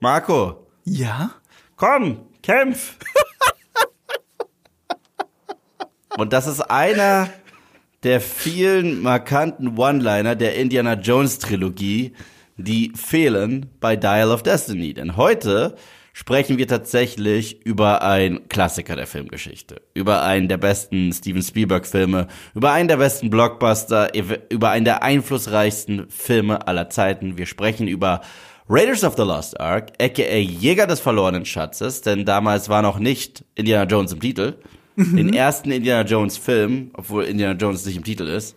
Marco, Ja? komm, kämpf. Und das ist einer der vielen markanten One-Liner der Indiana Jones Trilogie, die fehlen bei Dial of Destiny. Denn heute sprechen wir tatsächlich über einen Klassiker der Filmgeschichte, über einen der besten Steven Spielberg Filme, über einen der besten Blockbuster, über einen der einflussreichsten Filme aller Zeiten. Wir sprechen über Raiders of the Lost Ark, aka Jäger des verlorenen Schatzes, denn damals war noch nicht Indiana Jones im Titel. Den ersten Indiana Jones Film, obwohl Indiana Jones nicht im Titel ist.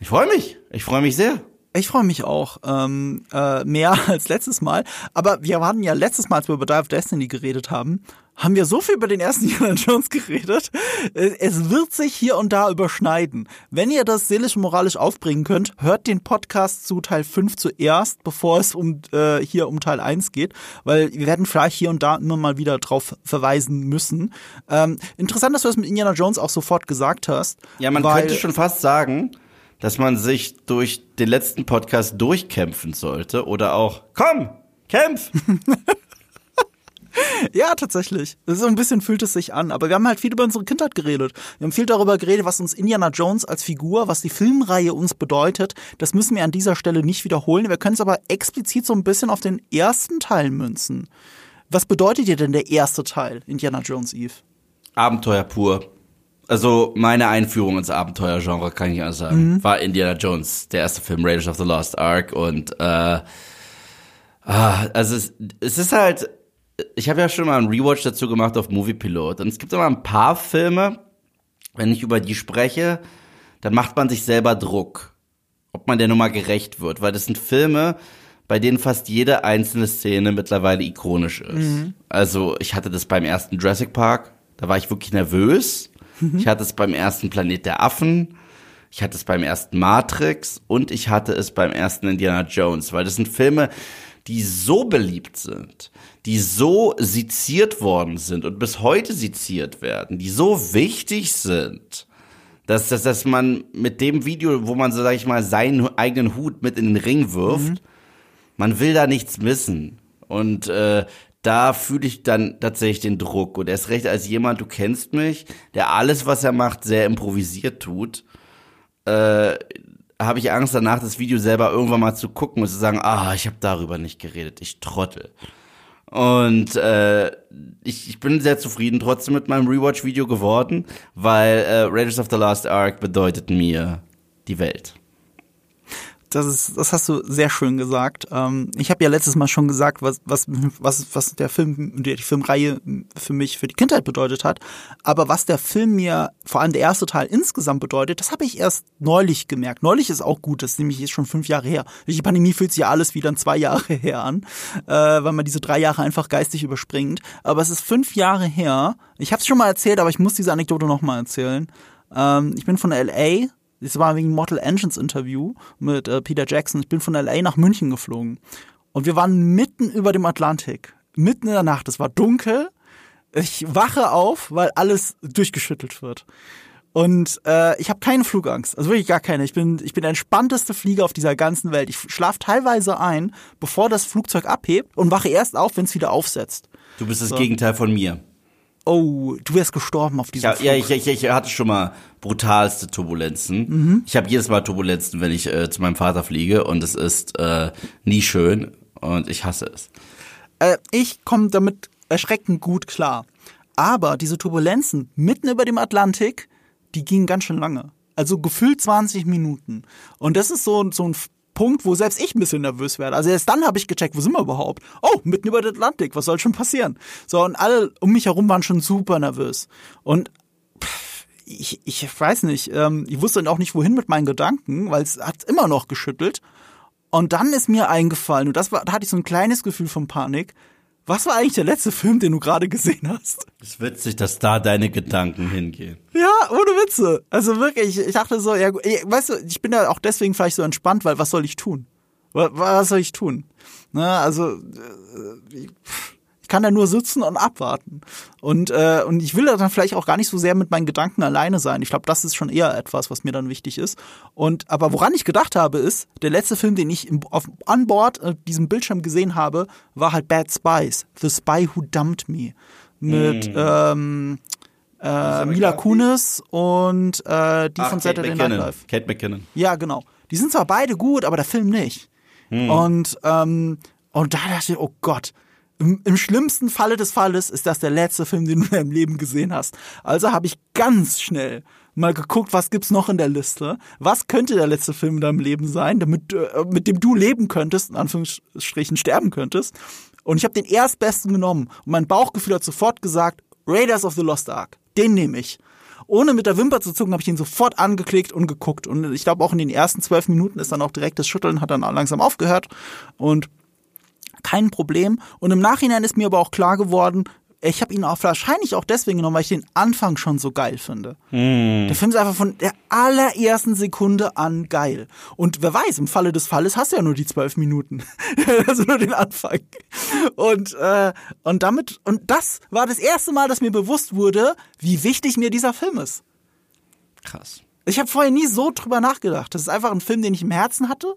Ich freue mich. Ich freue mich sehr. Ich freue mich auch ähm, äh, mehr als letztes Mal. Aber wir hatten ja letztes Mal, als wir über Dive of Destiny geredet haben, haben wir so viel über den ersten Indiana Jones geredet. Äh, Es wird sich hier und da überschneiden. Wenn ihr das seelisch moralisch aufbringen könnt, hört den Podcast zu Teil 5 zuerst, bevor es um äh, hier um Teil 1 geht, weil wir werden vielleicht hier und da immer mal wieder drauf verweisen müssen. Ähm, interessant, dass du das mit Indiana Jones auch sofort gesagt hast. Ja, man weil, könnte schon fast sagen, dass man sich durch den letzten Podcast durchkämpfen sollte oder auch, komm, kämpf! Ja, tatsächlich. So ein bisschen fühlt es sich an. Aber wir haben halt viel über unsere Kindheit geredet. Wir haben viel darüber geredet, was uns Indiana Jones als Figur, was die Filmreihe uns bedeutet. Das müssen wir an dieser Stelle nicht wiederholen. Wir können es aber explizit so ein bisschen auf den ersten Teil münzen. Was bedeutet dir denn der erste Teil, Indiana Jones Eve? Abenteuer pur. Also meine Einführung ins Abenteuergenre, kann ich anders sagen, war Indiana Jones, der erste Film Raiders of the Lost Ark und äh, ah, also es, es ist halt, ich habe ja schon mal einen Rewatch dazu gemacht auf Movie Pilot. Und es gibt aber ein paar Filme, wenn ich über die spreche, dann macht man sich selber Druck, ob man der Nummer gerecht wird, weil das sind Filme, bei denen fast jede einzelne Szene mittlerweile ikonisch ist. Also ich hatte das beim ersten Jurassic Park, da war ich wirklich nervös. Ich hatte es beim ersten Planet der Affen, ich hatte es beim ersten Matrix und ich hatte es beim ersten Indiana Jones, weil das sind Filme, die so beliebt sind, die so seziert worden sind und bis heute seziert werden, die so wichtig sind, dass, dass, dass man mit dem Video, wo man, so sag ich mal, seinen eigenen Hut mit in den Ring wirft, man will da nichts missen. Und äh, da fühle ich dann tatsächlich den Druck. Und erst recht als jemand, du kennst mich, der alles, was er macht, sehr improvisiert tut, äh, habe ich Angst danach, das Video selber irgendwann mal zu gucken und zu sagen, ah, ich habe darüber nicht geredet, ich trottel. Und äh, ich, ich bin sehr zufrieden trotzdem mit meinem Rewatch-Video geworden, weil äh, Raiders of the Lost Ark bedeutet mir die Welt. Das ist, das hast du sehr schön gesagt. Ähm, ich habe ja letztes Mal schon gesagt, was, was, was, was der Film, die Filmreihe für mich für die Kindheit bedeutet hat. Aber was der Film mir, vor allem der erste Teil insgesamt bedeutet, das habe ich erst neulich gemerkt. Neulich ist auch gut, das ist nämlich jetzt schon fünf Jahre her. Durch die Pandemie fühlt sich ja alles wieder in zwei Jahre her an, äh, weil man diese drei Jahre einfach geistig überspringt. Aber es ist fünf Jahre her. Ich habe es schon mal erzählt, aber ich muss diese Anekdote noch mal erzählen. Ähm, ich bin von LA das war wegen Mortal Engines Interview mit äh, Peter Jackson. Ich bin von LA nach München geflogen. Und wir waren mitten über dem Atlantik. Mitten in der Nacht. Es war dunkel. Ich wache auf, weil alles durchgeschüttelt wird. Und äh, ich habe keine Flugangst. Also wirklich gar keine. Ich bin, ich bin der entspannteste Flieger auf dieser ganzen Welt. Ich schlafe teilweise ein, bevor das Flugzeug abhebt und wache erst auf, wenn es wieder aufsetzt. Du bist das Gegenteil von mir. Oh, du wärst gestorben auf diesem Ja, Flug. ja ich, ich, ich hatte schon mal brutalste Turbulenzen. Ich habe jedes Mal Turbulenzen, wenn ich äh, zu meinem Vater fliege und es ist äh, nie schön und ich hasse es. Äh, ich komme damit erschreckend gut klar. Aber diese Turbulenzen mitten über dem Atlantik, die gingen ganz schön lange. Also gefühlt 20 Minuten. Und das ist so, so ein Punkt, wo selbst ich ein bisschen nervös werde. Also erst dann habe ich gecheckt, wo sind wir überhaupt? Oh, mitten über den Atlantik, was soll schon passieren? So, und alle um mich herum waren schon super nervös. Und pff, ich, ich weiß nicht, ähm, ich wusste dann auch nicht, wohin mit meinen Gedanken, weil es hat immer noch geschüttelt. Und dann ist mir eingefallen, und das war, da hatte ich so ein kleines Gefühl von Panik. Was war eigentlich der letzte Film, den du gerade gesehen hast? Es ist witzig, dass da deine Gedanken hingehen. Ja, ohne Witze. Also wirklich, ich dachte so, ja, gut, weißt du, ich bin ja auch deswegen vielleicht so entspannt, weil was soll ich tun? Was, was soll ich tun? Na, also, äh, ich, ich kann da nur sitzen und abwarten. Und, äh, und ich will da dann vielleicht auch gar nicht so sehr mit meinen Gedanken alleine sein. Ich glaube, das ist schon eher etwas, was mir dann wichtig ist. Und aber woran ich gedacht habe, ist, der letzte Film, den ich im, auf, an Bord äh, diesem Bildschirm gesehen habe, war halt Bad Spies, The Spy Who Dumped Me. Mit Hm. ähm, äh, Mila Kunis und äh, die Ach, von Kate Saturday Night McKinnon. Live. Kate McKinnon. Ja, genau. Die sind zwar beide gut, aber der Film nicht. Und, ähm, und da dachte ich, oh Gott, im, im schlimmsten Falle des Falles ist das der letzte Film, den du in deinem Leben gesehen hast. Also habe ich ganz schnell mal geguckt, was gibt's noch in der Liste? Was könnte der letzte Film in deinem Leben sein, damit, äh, mit dem du leben könntest, in Anführungsstrichen sterben könntest? Und ich habe den erstbesten genommen und mein Bauchgefühl hat sofort gesagt, Raiders of the Lost Ark. Den nehme ich ohne mit der Wimper zu zucken, habe ich ihn sofort angeklickt und geguckt. Und ich glaube, auch in den ersten zwölf Minuten ist dann auch direkt das Schütteln, hat dann langsam aufgehört. Und kein Problem. Und im Nachhinein ist mir aber auch klar geworden, ich habe ihn auch wahrscheinlich auch deswegen genommen, weil ich den Anfang schon so geil finde. Der Film ist einfach von der allerersten Sekunde an geil. Und wer weiß, im Falle des Falles hast du ja nur die zwölf Minuten. also nur den Anfang. Und, äh, und damit, und das war das erste Mal, dass mir bewusst wurde, wie wichtig mir dieser Film ist. Krass. Ich habe vorher nie so drüber nachgedacht. Das ist einfach ein Film, den ich im Herzen hatte.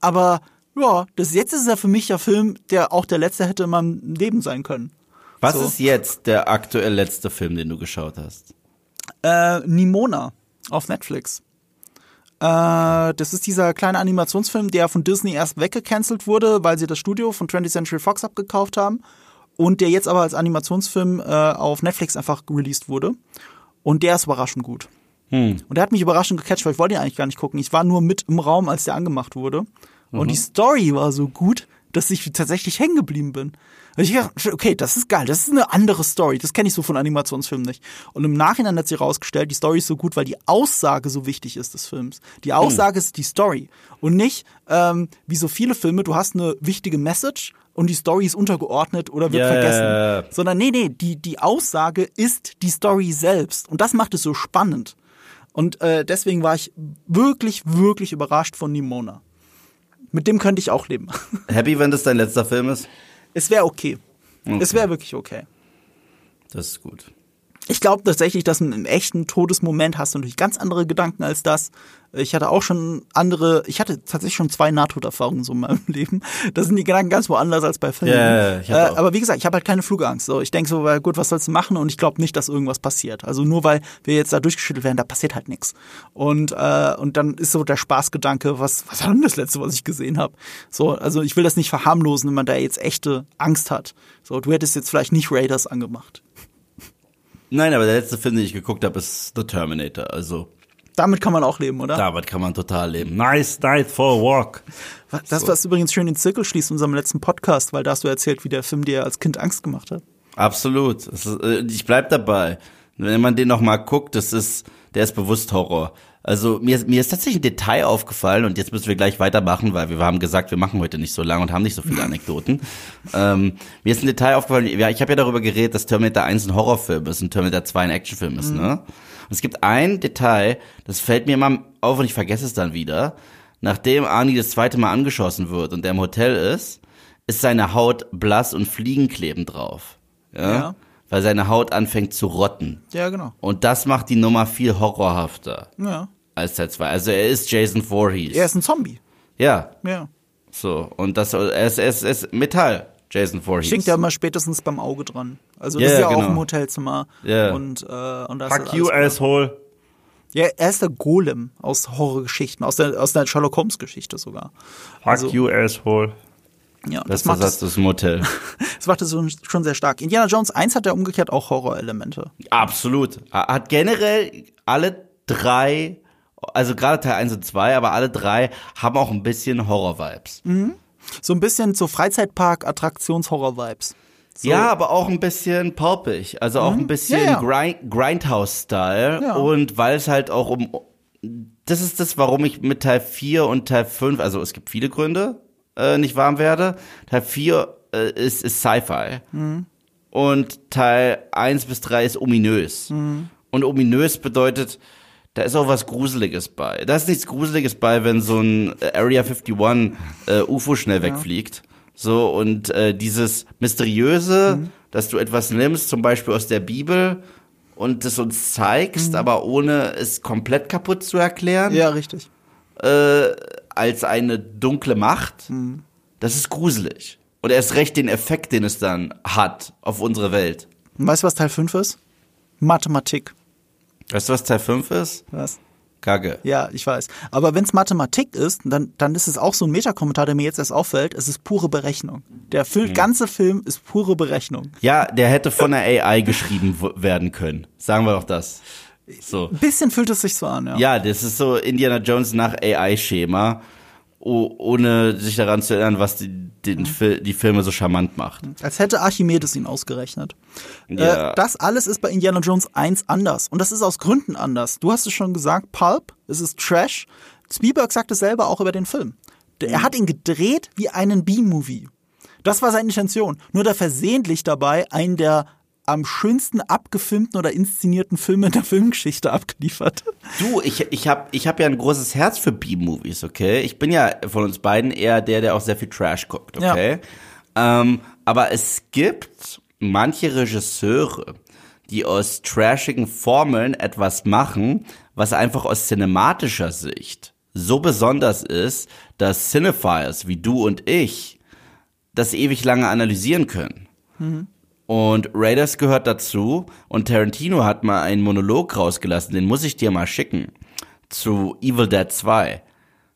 Aber ja, das jetzt ist er für mich der Film, der auch der letzte hätte in meinem Leben sein können. Was So. ist jetzt der aktuell letzte Film, den du geschaut hast? Äh, Nimona auf Netflix. Äh, das ist dieser kleine Animationsfilm, der von Disney erst weggecancelt wurde, weil sie das Studio von 20th Century Fox abgekauft haben. Und der jetzt aber als Animationsfilm äh, auf Netflix einfach released wurde. Und der ist überraschend gut. Hm. Und der hat mich überraschend gecatcht, weil ich wollte ihn eigentlich gar nicht gucken. Ich war nur mit im Raum, als der angemacht wurde. Und die Story war so gut, dass ich tatsächlich hängen geblieben bin. Und ich dachte, okay, das ist geil, das ist eine andere Story. Das kenne ich so von Animationsfilmen nicht. Und im Nachhinein hat sich herausgestellt, die Story ist so gut, weil die Aussage so wichtig ist des Films. Die Aussage ist die Story. Und nicht, ähm, wie so viele Filme, du hast eine wichtige Message und die Story ist untergeordnet oder wird Ja, vergessen. Sondern nee, nee, die, die Aussage ist die Story selbst. Und das macht es so spannend. Und äh, deswegen war ich wirklich, wirklich überrascht von Nimona. Mit dem könnte ich auch leben. Happy, wenn das dein letzter Film ist? Es wäre okay. Es wäre wirklich okay. Das ist gut. Ich glaube tatsächlich, dass im, echten Todesmoment hast du natürlich ganz andere Gedanken als das. Ich hatte auch schon andere, ich hatte tatsächlich schon zwei Nahtoderfahrungen so in meinem Leben. Da sind die Gedanken ganz woanders als bei Filmen. Ich hatte äh, aber wie gesagt, ich habe halt keine Flugangst. So, ich denke so, weil gut, was sollst du machen? Und ich glaube nicht, dass irgendwas passiert. Also nur weil wir jetzt da durchgeschüttelt werden, da passiert halt nichts. Und äh, und dann ist so der Spaßgedanke, was was war denn das letzte, was ich gesehen habe? So, also ich will das nicht verharmlosen, wenn man da jetzt echte Angst hat. So, du hättest jetzt vielleicht nicht Raiders angemacht. Nein, aber der letzte Film, den ich geguckt habe, ist The Terminator. Also Damit kann man auch leben, oder? damit kann man total leben. Nice night for a walk. Das, was übrigens schön den Zirkel schließt in unserem letzten Podcast, weil da hast du erzählt, wie der Film dir als Kind Angst gemacht hat. Absolut. Ist, äh, ich bleib dabei. Wenn man den noch mal guckt, das ist, der ist bewusst Horror. Also mir, mir ist tatsächlich ein Detail aufgefallen und jetzt müssen wir gleich weitermachen, weil wir haben gesagt, wir machen heute nicht so lange und haben nicht so viele Anekdoten. ähm, mir ist ein Detail aufgefallen, ja, ich habe ja darüber geredet, dass Terminator 1 ein Horrorfilm ist und Terminator 2 ein Actionfilm ist, ne? Und es gibt ein Detail, das fällt mir immer auf und ich vergesse es dann wieder. Nachdem Arnie das zweite Mal angeschossen wird und der im Hotel ist, ist seine Haut blass und Fliegen kleben drauf. Ja? Ja. Weil seine Haut anfängt zu rotten. Ja, genau. Und das macht die Nummer viel horrorhafter Ja. Als Teil 2. Also er ist Jason Voorhees. Er ist ein Zombie. Ja, Ja. so. Und das, er ist, er ist, er ist Metall, Jason Voorhees. Stinkt ja immer spätestens beim Auge dran. Also das ist ja genau. auch im Hotelzimmer. Ja. Und, äh, und das Fuck ist you, asshole. Ja, er ist der Golem aus Horrorgeschichten, aus der, aus der Sherlock Holmes Geschichte sogar. Fuck Also- you, asshole. Ja, das Bester macht es, des Motel. das macht es schon sehr stark. Indiana Jones 1 hat ja umgekehrt auch Horrorelemente. Absolut. Er Hat generell alle drei, also gerade Teil 1 und 2, aber alle drei haben auch ein bisschen Horror-Vibes. So ein bisschen so Freizeitpark-Attraktions-Horror-Vibes. So. Ja, aber auch ein bisschen pulpig. Also auch ein bisschen Ja, ja. Grind, Grindhouse-Style. Ja. Und weil es halt auch um. Das ist das, warum ich mit Teil 4 und Teil 5, also es gibt viele Gründe, äh, nicht warm werde. Teil 4 äh, ist, ist Sci-Fi. Mhm. Und Teil 1 bis 3 ist ominös. Mhm. Und ominös bedeutet, da ist auch was Gruseliges bei. Da ist nichts Gruseliges bei, wenn so ein äh, Area 51 äh, UFO schnell wegfliegt. So, und äh, dieses Mysteriöse, mhm. dass du etwas nimmst, zum Beispiel aus der Bibel, und es uns zeigst, mhm. aber ohne es komplett kaputt zu erklären. Ja, richtig. Äh, als eine dunkle Macht, mhm. das ist gruselig. Und erst recht den Effekt, den es dann hat auf unsere Welt. weißt du, was Teil 5 ist? Mathematik. Weißt du, was Teil 5 ist? Was? Kacke. Ja, ich weiß. Aber wenn es Mathematik ist, dann, dann ist es auch so ein Metakommentar, der mir jetzt erst auffällt. Es ist pure Berechnung. Der Film, mhm. ganze Film ist pure Berechnung. Ja, der hätte von der AI geschrieben werden können. Sagen wir doch das. So. Ein bisschen fühlt es sich so an, ja. Ja, das ist so Indiana Jones nach AI-Schema ohne sich daran zu erinnern, was die, den. Fil die Filme so charmant macht. Als hätte Archimedes ihn ausgerechnet. Ja. Äh, das alles ist bei Indiana Jones 1 anders. Und das ist aus Gründen anders. Du hast es schon gesagt, Pulp, es ist Trash. Spielberg sagt es selber auch über den Film. Er mhm. hat ihn gedreht wie einen B-Movie. Das war seine Intention. Nur da versehentlich dabei einen der am schönsten abgefilmten oder inszenierten Filme in der Filmgeschichte abgeliefert. Du, ich, ich habe ich hab ja ein großes Herz für B-Movies, okay? Ich bin ja von uns beiden eher der, der auch sehr viel Trash guckt, okay? Ja. Ähm, aber es gibt manche Regisseure, die aus trashigen Formeln etwas machen, was einfach aus cinematischer Sicht so besonders ist, dass Cinephiles wie du und ich das ewig lange analysieren können. Mhm. Und Raiders gehört dazu. Und Tarantino hat mal einen Monolog rausgelassen, den muss ich dir mal schicken. Zu Evil Dead 2.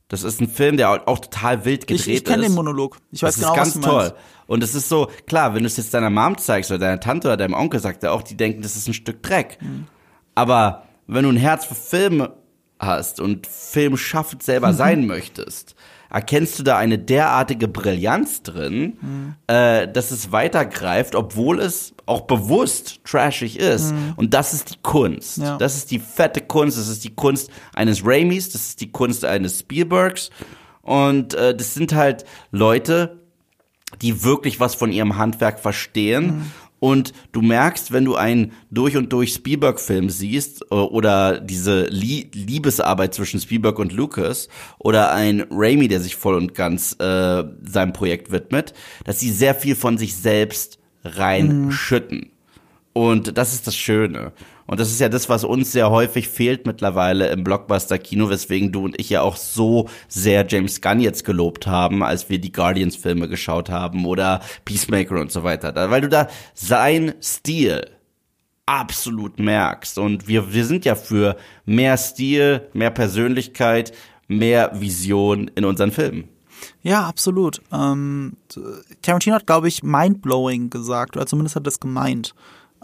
Das ist ein Film, der auch total wild gedreht ich, ich ist. Ich kenne den Monolog. Ich weiß das genau, ist ganz was du toll. Meinst. Und es ist so, klar, wenn du es jetzt deiner Mom zeigst oder deiner Tante oder deinem Onkel, sagt er auch, die denken, das ist ein Stück Dreck. Mhm. Aber wenn du ein Herz für Filme hast und Film schaffend selber sein möchtest, erkennst du da eine derartige Brillanz drin, mhm. äh, dass es weitergreift, obwohl es auch bewusst trashig ist. Mhm. Und das ist die Kunst. Ja. Das ist die fette Kunst. Das ist die Kunst eines Raimis. Das ist die Kunst eines Spielbergs. Und äh, das sind halt Leute, die wirklich was von ihrem Handwerk verstehen mhm. Und du merkst, wenn du einen durch und durch Spielberg-Film siehst äh, oder diese Liebesarbeit zwischen Spielberg und Lucas oder ein Raimi, der sich voll und ganz äh, seinem Projekt widmet, dass sie sehr viel von sich selbst reinschütten. Mhm. Und das ist das Schöne. Und das ist ja das, was uns sehr häufig fehlt mittlerweile im Blockbuster-Kino, weswegen du und ich ja auch so sehr James Gunn jetzt gelobt haben, als wir die Guardians-Filme geschaut haben oder Peacemaker und so weiter. Weil du da sein Stil absolut merkst. Und wir, wir sind ja für mehr Stil, mehr Persönlichkeit, mehr Vision in unseren Filmen. Ja, absolut. Ähm, Tarantino hat, glaube ich, mindblowing gesagt, oder zumindest hat das gemeint.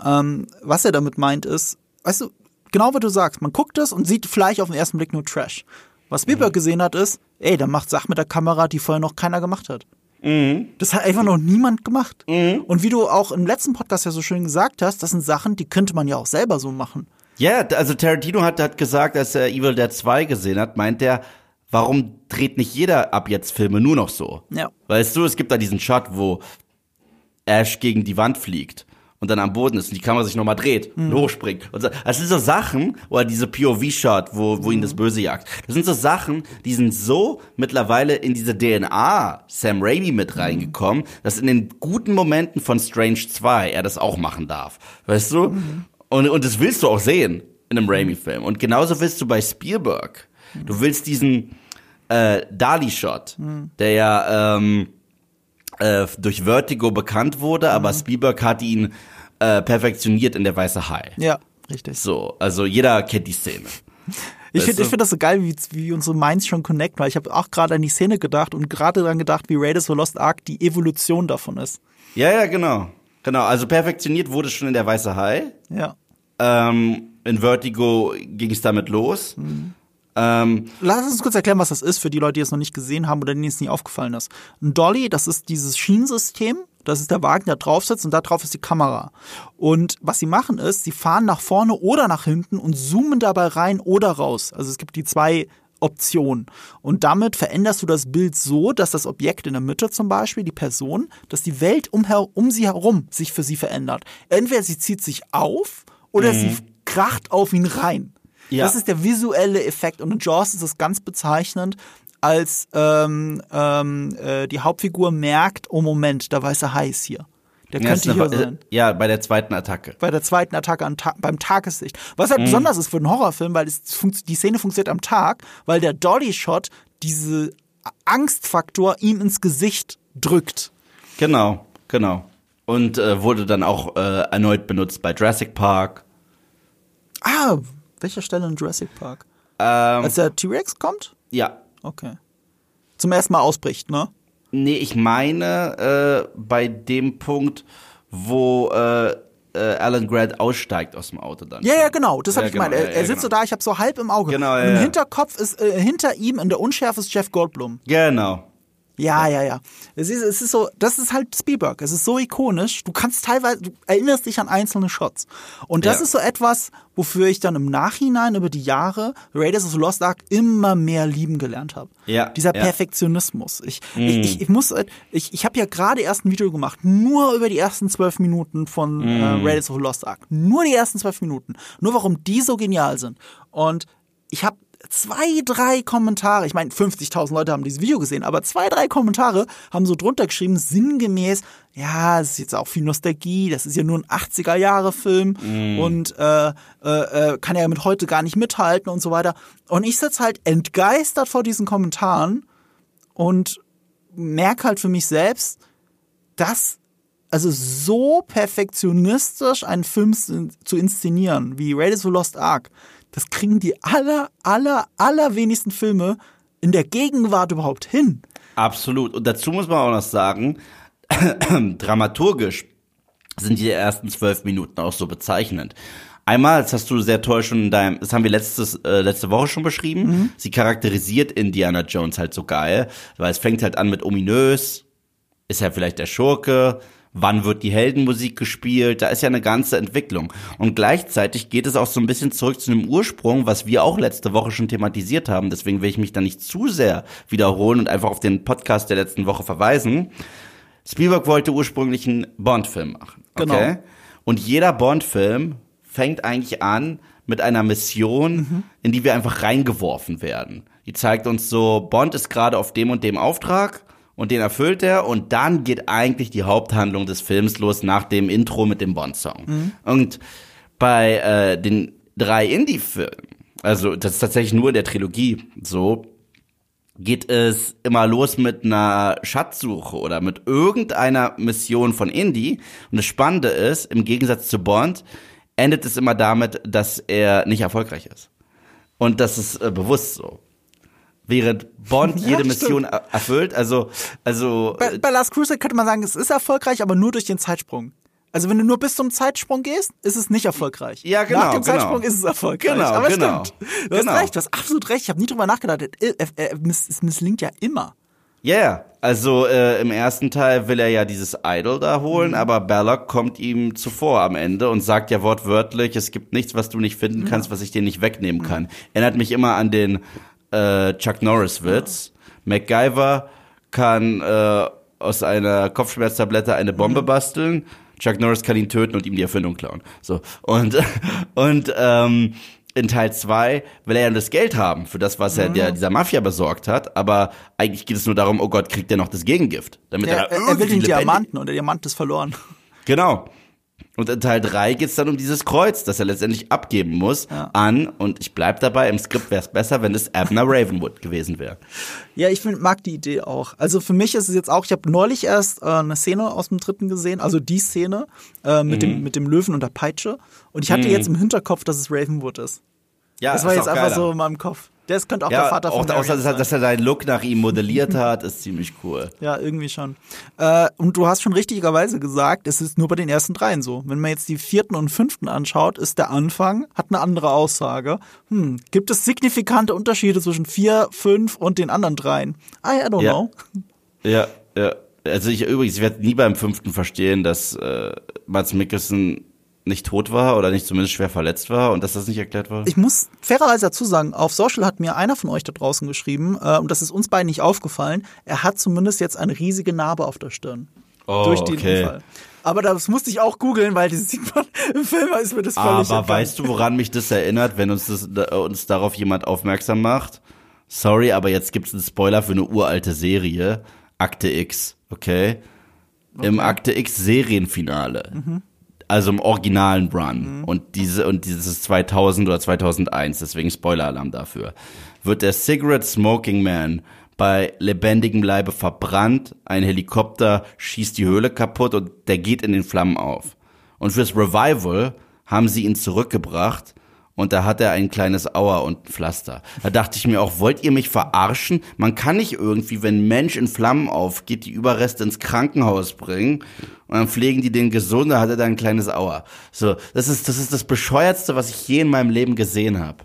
Ähm, was er damit meint ist, weißt du, genau wie du sagst, man guckt es und sieht vielleicht auf den ersten Blick nur Trash. Was Spielberg mhm. gesehen hat, ist, ey, der macht Sachen mit der Kamera, die vorher noch keiner gemacht hat. Mhm. Das hat einfach noch niemand gemacht. Mhm. Und wie du auch im letzten Podcast ja so schön gesagt hast, das sind Sachen, die könnte man ja auch selber so machen. Ja, also Tarantino hat, hat gesagt, als er Evil Dead 2 gesehen hat, meint er, warum dreht nicht jeder ab jetzt Filme nur noch so? Ja. Weißt du, es gibt da diesen Shot, wo Ash gegen die Wand fliegt und dann am Boden ist und die Kamera sich nochmal dreht mhm. und hochspringt. Und so. Das sind so Sachen, oder diese POV-Shot, wo, wo ihn das Böse jagt. Das sind so Sachen, die sind so mittlerweile in diese DNA Sam Raimi mit reingekommen, mhm. dass in den guten Momenten von Strange 2 er das auch machen darf. Weißt du? Mhm. Und, und das willst du auch sehen in einem Raimi-Film. Und genauso willst du bei Spielberg. Du willst diesen äh, Dali-Shot, mhm. der ja ähm, äh, durch Vertigo bekannt wurde, aber mhm. Spielberg hat ihn äh, perfektioniert in der Weiße Hai. Ja, richtig. So, also jeder kennt die Szene. Ich finde ich find das so geil, wie, wie unsere Minds schon connecten, weil ich habe auch gerade an die Szene gedacht und gerade dann gedacht, wie Raiders of Lost Ark die Evolution davon ist. Ja, ja, genau. Genau, also perfektioniert wurde es schon in der Weiße Hai. Ja. Ähm, in Vertigo ging es damit los. Mhm. Ähm, Lass uns kurz erklären, was das ist für die Leute, die es noch nicht gesehen haben oder denen es nie aufgefallen ist. Ein Dolly, das ist dieses Schienensystem. Das ist der Wagen, der drauf sitzt und da drauf ist die Kamera. Und was sie machen ist, sie fahren nach vorne oder nach hinten und zoomen dabei rein oder raus. Also es gibt die zwei Optionen. Und damit veränderst du das Bild so, dass das Objekt in der Mitte zum Beispiel, die Person, dass die Welt um, um sie herum sich für sie verändert. Entweder sie zieht sich auf oder mhm. sie kracht auf ihn rein. Ja. Das ist der visuelle Effekt. Und in Jaws ist es ganz bezeichnend, als ähm, ähm, äh, die Hauptfigur merkt, oh Moment, da weiß er heiß hier. Der Ja, könnte hier sein. ja, bei der zweiten Attacke. Bei der zweiten Attacke Ta beim Tageslicht. Was Mhm. halt besonders ist für einen Horrorfilm, weil die Szene funktioniert am Tag, weil der Dolly-Shot diese Angstfaktor ihm ins Gesicht drückt. Genau, genau. Und äh, wurde dann auch äh, erneut benutzt bei Jurassic Park. Ah, welcher Stelle in Jurassic Park? Ähm, Als der T-Rex kommt? ja. Okay. Zum ersten Mal ausbricht, ne? Nee, ich meine äh, bei dem Punkt, wo äh, äh, Alan Grant aussteigt aus dem Auto dann. Ja, ja, genau. Das habe Ja, ich gemeint. genau, Er, ja, er ja, sitzt so genau. da, ich habe so halb im Auge. Genau, ja, Im. Hinterkopf ist, äh, hinter ihm in der Unschärfe ist Jeff Goldblum. Genau. Ja, ja, ja. Es ist, es ist so, das ist halt Spielberg. Es ist so ikonisch. Du kannst teilweise, du erinnerst dich an einzelne Shots. Und das Ja. ist so etwas, wofür ich dann im Nachhinein über die Jahre Raiders of the Lost Ark immer mehr lieben gelernt habe. Ja, Dieser ja. Perfektionismus. Ich, ich, ich, ich muss, äh, ich, ich habe ja gerade erst ein Video gemacht, nur über die ersten zwölf Minuten von Mhm. äh, Raiders of the Lost Ark. Nur die ersten zwölf Minuten. Nur warum die so genial sind. Und ich habe zwei, drei Kommentare, ich meine 50.000 Leute haben dieses Video gesehen, aber zwei, drei Kommentare haben so drunter geschrieben, sinngemäß, ja, es ist jetzt auch viel Nostalgie, das ist ja nur ein 80er-Jahre-Film und äh, äh, äh, kann ja mit heute gar nicht mithalten und so weiter. Und ich sitze halt entgeistert vor diesen Kommentaren und merke halt für mich selbst, dass also so perfektionistisch einen Film zu zu inszenieren wie Raiders of the Lost Ark, das kriegen die aller, aller, allerwenigsten Filme in der Gegenwart überhaupt hin. Absolut. Und dazu muss man auch noch sagen, dramaturgisch sind die ersten zwölf Minuten auch so bezeichnend. Einmal, das hast du sehr toll schon in deinem, das haben wir letztes, äh, letzte Woche schon beschrieben, sie charakterisiert Indiana Jones halt so geil, weil es fängt halt an mit ominös, ist er vielleicht der Schurke, wann wird die Heldenmusik gespielt, da ist ja eine ganze Entwicklung. Und gleichzeitig geht es auch so ein bisschen zurück zu dem Ursprung, was wir auch letzte Woche schon thematisiert haben, deswegen will ich mich da nicht zu sehr wiederholen und einfach auf den Podcast der letzten Woche verweisen. Spielberg wollte ursprünglich einen Bond-Film machen. Okay? Genau. Und jeder Bond-Film fängt eigentlich an mit einer Mission, in die wir einfach reingeworfen werden. Die zeigt uns so, Bond ist gerade auf dem und dem Auftrag und den erfüllt er und dann geht eigentlich die Haupthandlung des Films los nach dem Intro mit dem Bond-Song. Und bei äh, den drei Indie-Filmen, also das ist tatsächlich nur in der Trilogie so, geht es immer los mit einer Schatzsuche oder mit irgendeiner Mission von Indy. Und das Spannende ist, im Gegensatz zu Bond, endet es immer damit, dass er nicht erfolgreich ist. Und das ist äh, bewusst so. Während Bond Ja, jede stimmt. Mission er erfüllt, also, also, Bei, bei Last Crusade könnte man sagen, es ist erfolgreich, aber nur durch den Zeitsprung. Also wenn du nur bis zum Zeitsprung gehst, ist es nicht erfolgreich. Ja, genau, Nach dem genau. Zeitsprung ist es erfolgreich. Genau, aber genau, stimmt. Du genau. hast recht, du hast absolut recht. Ich habe nie drüber nachgedacht. Es, es, misslingt ja immer. Ja, yeah. also äh, im ersten Teil will er ja dieses Idol da holen, aber Belloc kommt ihm zuvor am Ende und sagt ja wortwörtlich, es gibt nichts, was du nicht finden kannst, was ich dir nicht wegnehmen kann. Erinnert mich immer an den äh, Chuck Norris-Witz. MacGyver kann äh, aus einer Kopfschmerztablette eine Bombe basteln. Chuck Norris kann ihn töten und ihm die Erfindung klauen. So. Und, und ähm, in Teil 2 will er ja das Geld haben für das, was er der, dieser Mafia besorgt hat, aber eigentlich geht es nur darum, oh Gott, kriegt er noch das Gegengift, damit Er, er, er, er will den Diamanten und der Diamant ist verloren. Genau. Und in Teil 3 geht's dann um dieses Kreuz, das er letztendlich abgeben muss Ja. an, und ich bleib dabei, im Skript wäre es besser, wenn es Abner Ravenwood gewesen wäre. Ja, ich find, mag die Idee auch. Also für mich ist es jetzt auch, ich habe neulich erst äh, eine Szene aus dem dritten gesehen, also die Szene äh, mit, Mhm. dem, mit dem Löwen und der Peitsche. Und ich hatte jetzt im Hinterkopf, dass es Ravenwood ist. Ja, Das war jetzt einfach geiler. so in meinem Kopf. Das könnte auch der Ja, Vater auch, von auch Marion dass, er- sein. dass er seinen Look nach ihm modelliert hat, ist ziemlich cool. Ja, irgendwie schon. Äh, und du hast schon richtigerweise gesagt, es ist nur bei den ersten dreien so. Wenn man jetzt die vierten und fünften anschaut, ist der Anfang, hat eine andere Aussage. Hm, gibt es signifikante Unterschiede zwischen vier, fünf und den anderen dreien? I, I don't Ja. know. Ja, ja. Also ich übrigens, ich werde nie beim fünften verstehen, dass äh, Mats Mikkelsen nicht tot war oder nicht zumindest schwer verletzt war und dass das nicht erklärt war. Ich muss fairerweise dazu sagen, auf Social hat mir einer von euch da draußen geschrieben, äh, und das ist uns beiden nicht aufgefallen, er hat zumindest jetzt eine riesige Narbe auf der Stirn. Oh, durch den okay. Unfall. Aber das musste ich auch googeln, weil das sieht man im Film, ist mir das völlig Aber weißt du, woran mich das erinnert, wenn uns, das, da- uns darauf jemand aufmerksam macht? sorry, aber jetzt gibt's einen Spoiler für eine uralte Serie, Akte X, okay? Im Akte X Serienfinale. Also im originalen Run. Und diese, und dieses 2000 oder 2001, deswegen Spoiler-Alarm dafür, wird der Cigarette Smoking Man bei lebendigem Leibe verbrannt, ein Helikopter schießt die Höhle kaputt und der geht in den Flammen auf. Und fürs Revival haben sie ihn zurückgebracht und da hat er ein kleines Auer und ein Pflaster. Da dachte ich mir auch, wollt ihr mich verarschen? Man kann nicht irgendwie, wenn Mensch in Flammen aufgeht, die Überreste ins Krankenhaus bringen und dann pflegen die den gesund, da hat er da ein kleines Auer. So, das ist das ist das bescheuertste, was ich je in meinem Leben gesehen habe.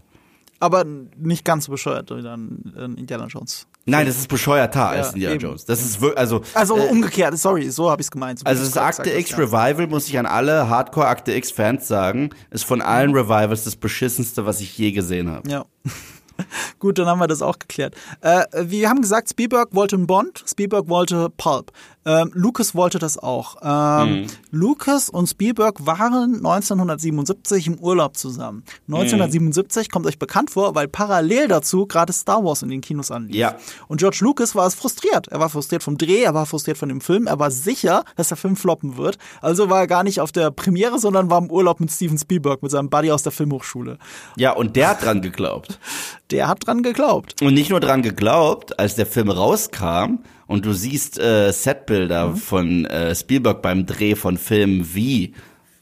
Aber nicht ganz so bescheuert wie dann in Indiana Jones. Nein, das ist bescheuerter als Indiana eben. Jones. Das ist wirklich, also Also äh, umgekehrt, sorry, so habe ich es gemeint. So Also das Akte X. Revival, muss ich an alle Hardcore Akte X Fans sagen, ist von allen Revivals das beschissenste, was ich je gesehen habe. Ja. Gut, dann haben wir das auch geklärt. Äh, wir haben gesagt, Spielberg wollte einen Bond, Spielberg wollte Pulp. Ähm, Lucas wollte das auch. Ähm, Lucas und Spielberg waren 1977 im Urlaub zusammen. 1977 kommt euch bekannt vor, weil parallel dazu gerade Star Wars in den Kinos anlief. Ja. Und George Lucas war es frustriert. Er war frustriert vom Dreh, er war frustriert von dem Film, er war sicher, dass der Film floppen wird. Also war er gar nicht auf der Premiere, sondern war im Urlaub mit Steven Spielberg, mit seinem Buddy aus der Filmhochschule. Ja, und der hat dran geglaubt. Der hat dran geglaubt. Und nicht nur dran geglaubt, als der Film rauskam und du siehst äh, Setbilder Mhm. von äh, Spielberg beim Dreh von Filmen wie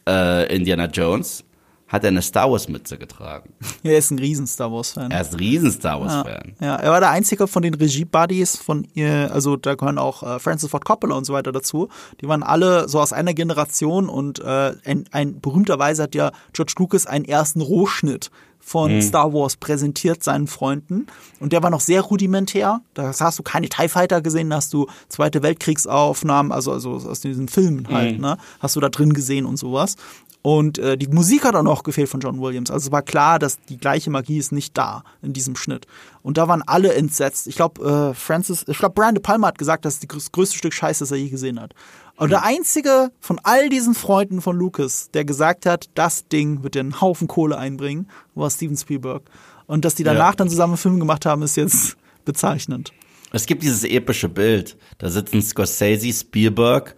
äh, Indiana Jones, hat er eine Star Wars Mütze getragen. Er ist ein riesen Star Wars Fan. Er ist ein riesen Star Wars Fan. Ja, er war der einzige von den Regie-Buddies von ihr, also da gehören auch äh, Francis Ford Coppola und so weiter dazu. Die waren alle so aus einer Generation und äh, ein, ein berühmterweise hat ja George Lucas einen ersten Rohschnitt von Star Wars präsentiert seinen Freunden und der war noch sehr rudimentär. Da hast du keine TIE Fighter gesehen, da hast du Zweite Weltkriegsaufnahmen, also, also aus diesen Filmen halt, ne? Hast du da drin gesehen und sowas. Und äh, die Musik hat auch noch gefehlt von John Williams. Also es war klar, dass die gleiche Magie ist nicht da in diesem Schnitt. Und da waren alle entsetzt. Ich glaube, äh, Francis, ich glaube, Brian De Palma hat gesagt, das ist das größte Stück Scheiße, das er je gesehen hat. Und der einzige von all diesen Freunden von Lucas, der gesagt hat, das Ding wird dir einen Haufen Kohle einbringen, war Steven Spielberg. Und dass die danach Ja. dann zusammen einen Film gemacht haben, ist jetzt bezeichnend. Es gibt dieses epische Bild. Da sitzen Scorsese, Spielberg,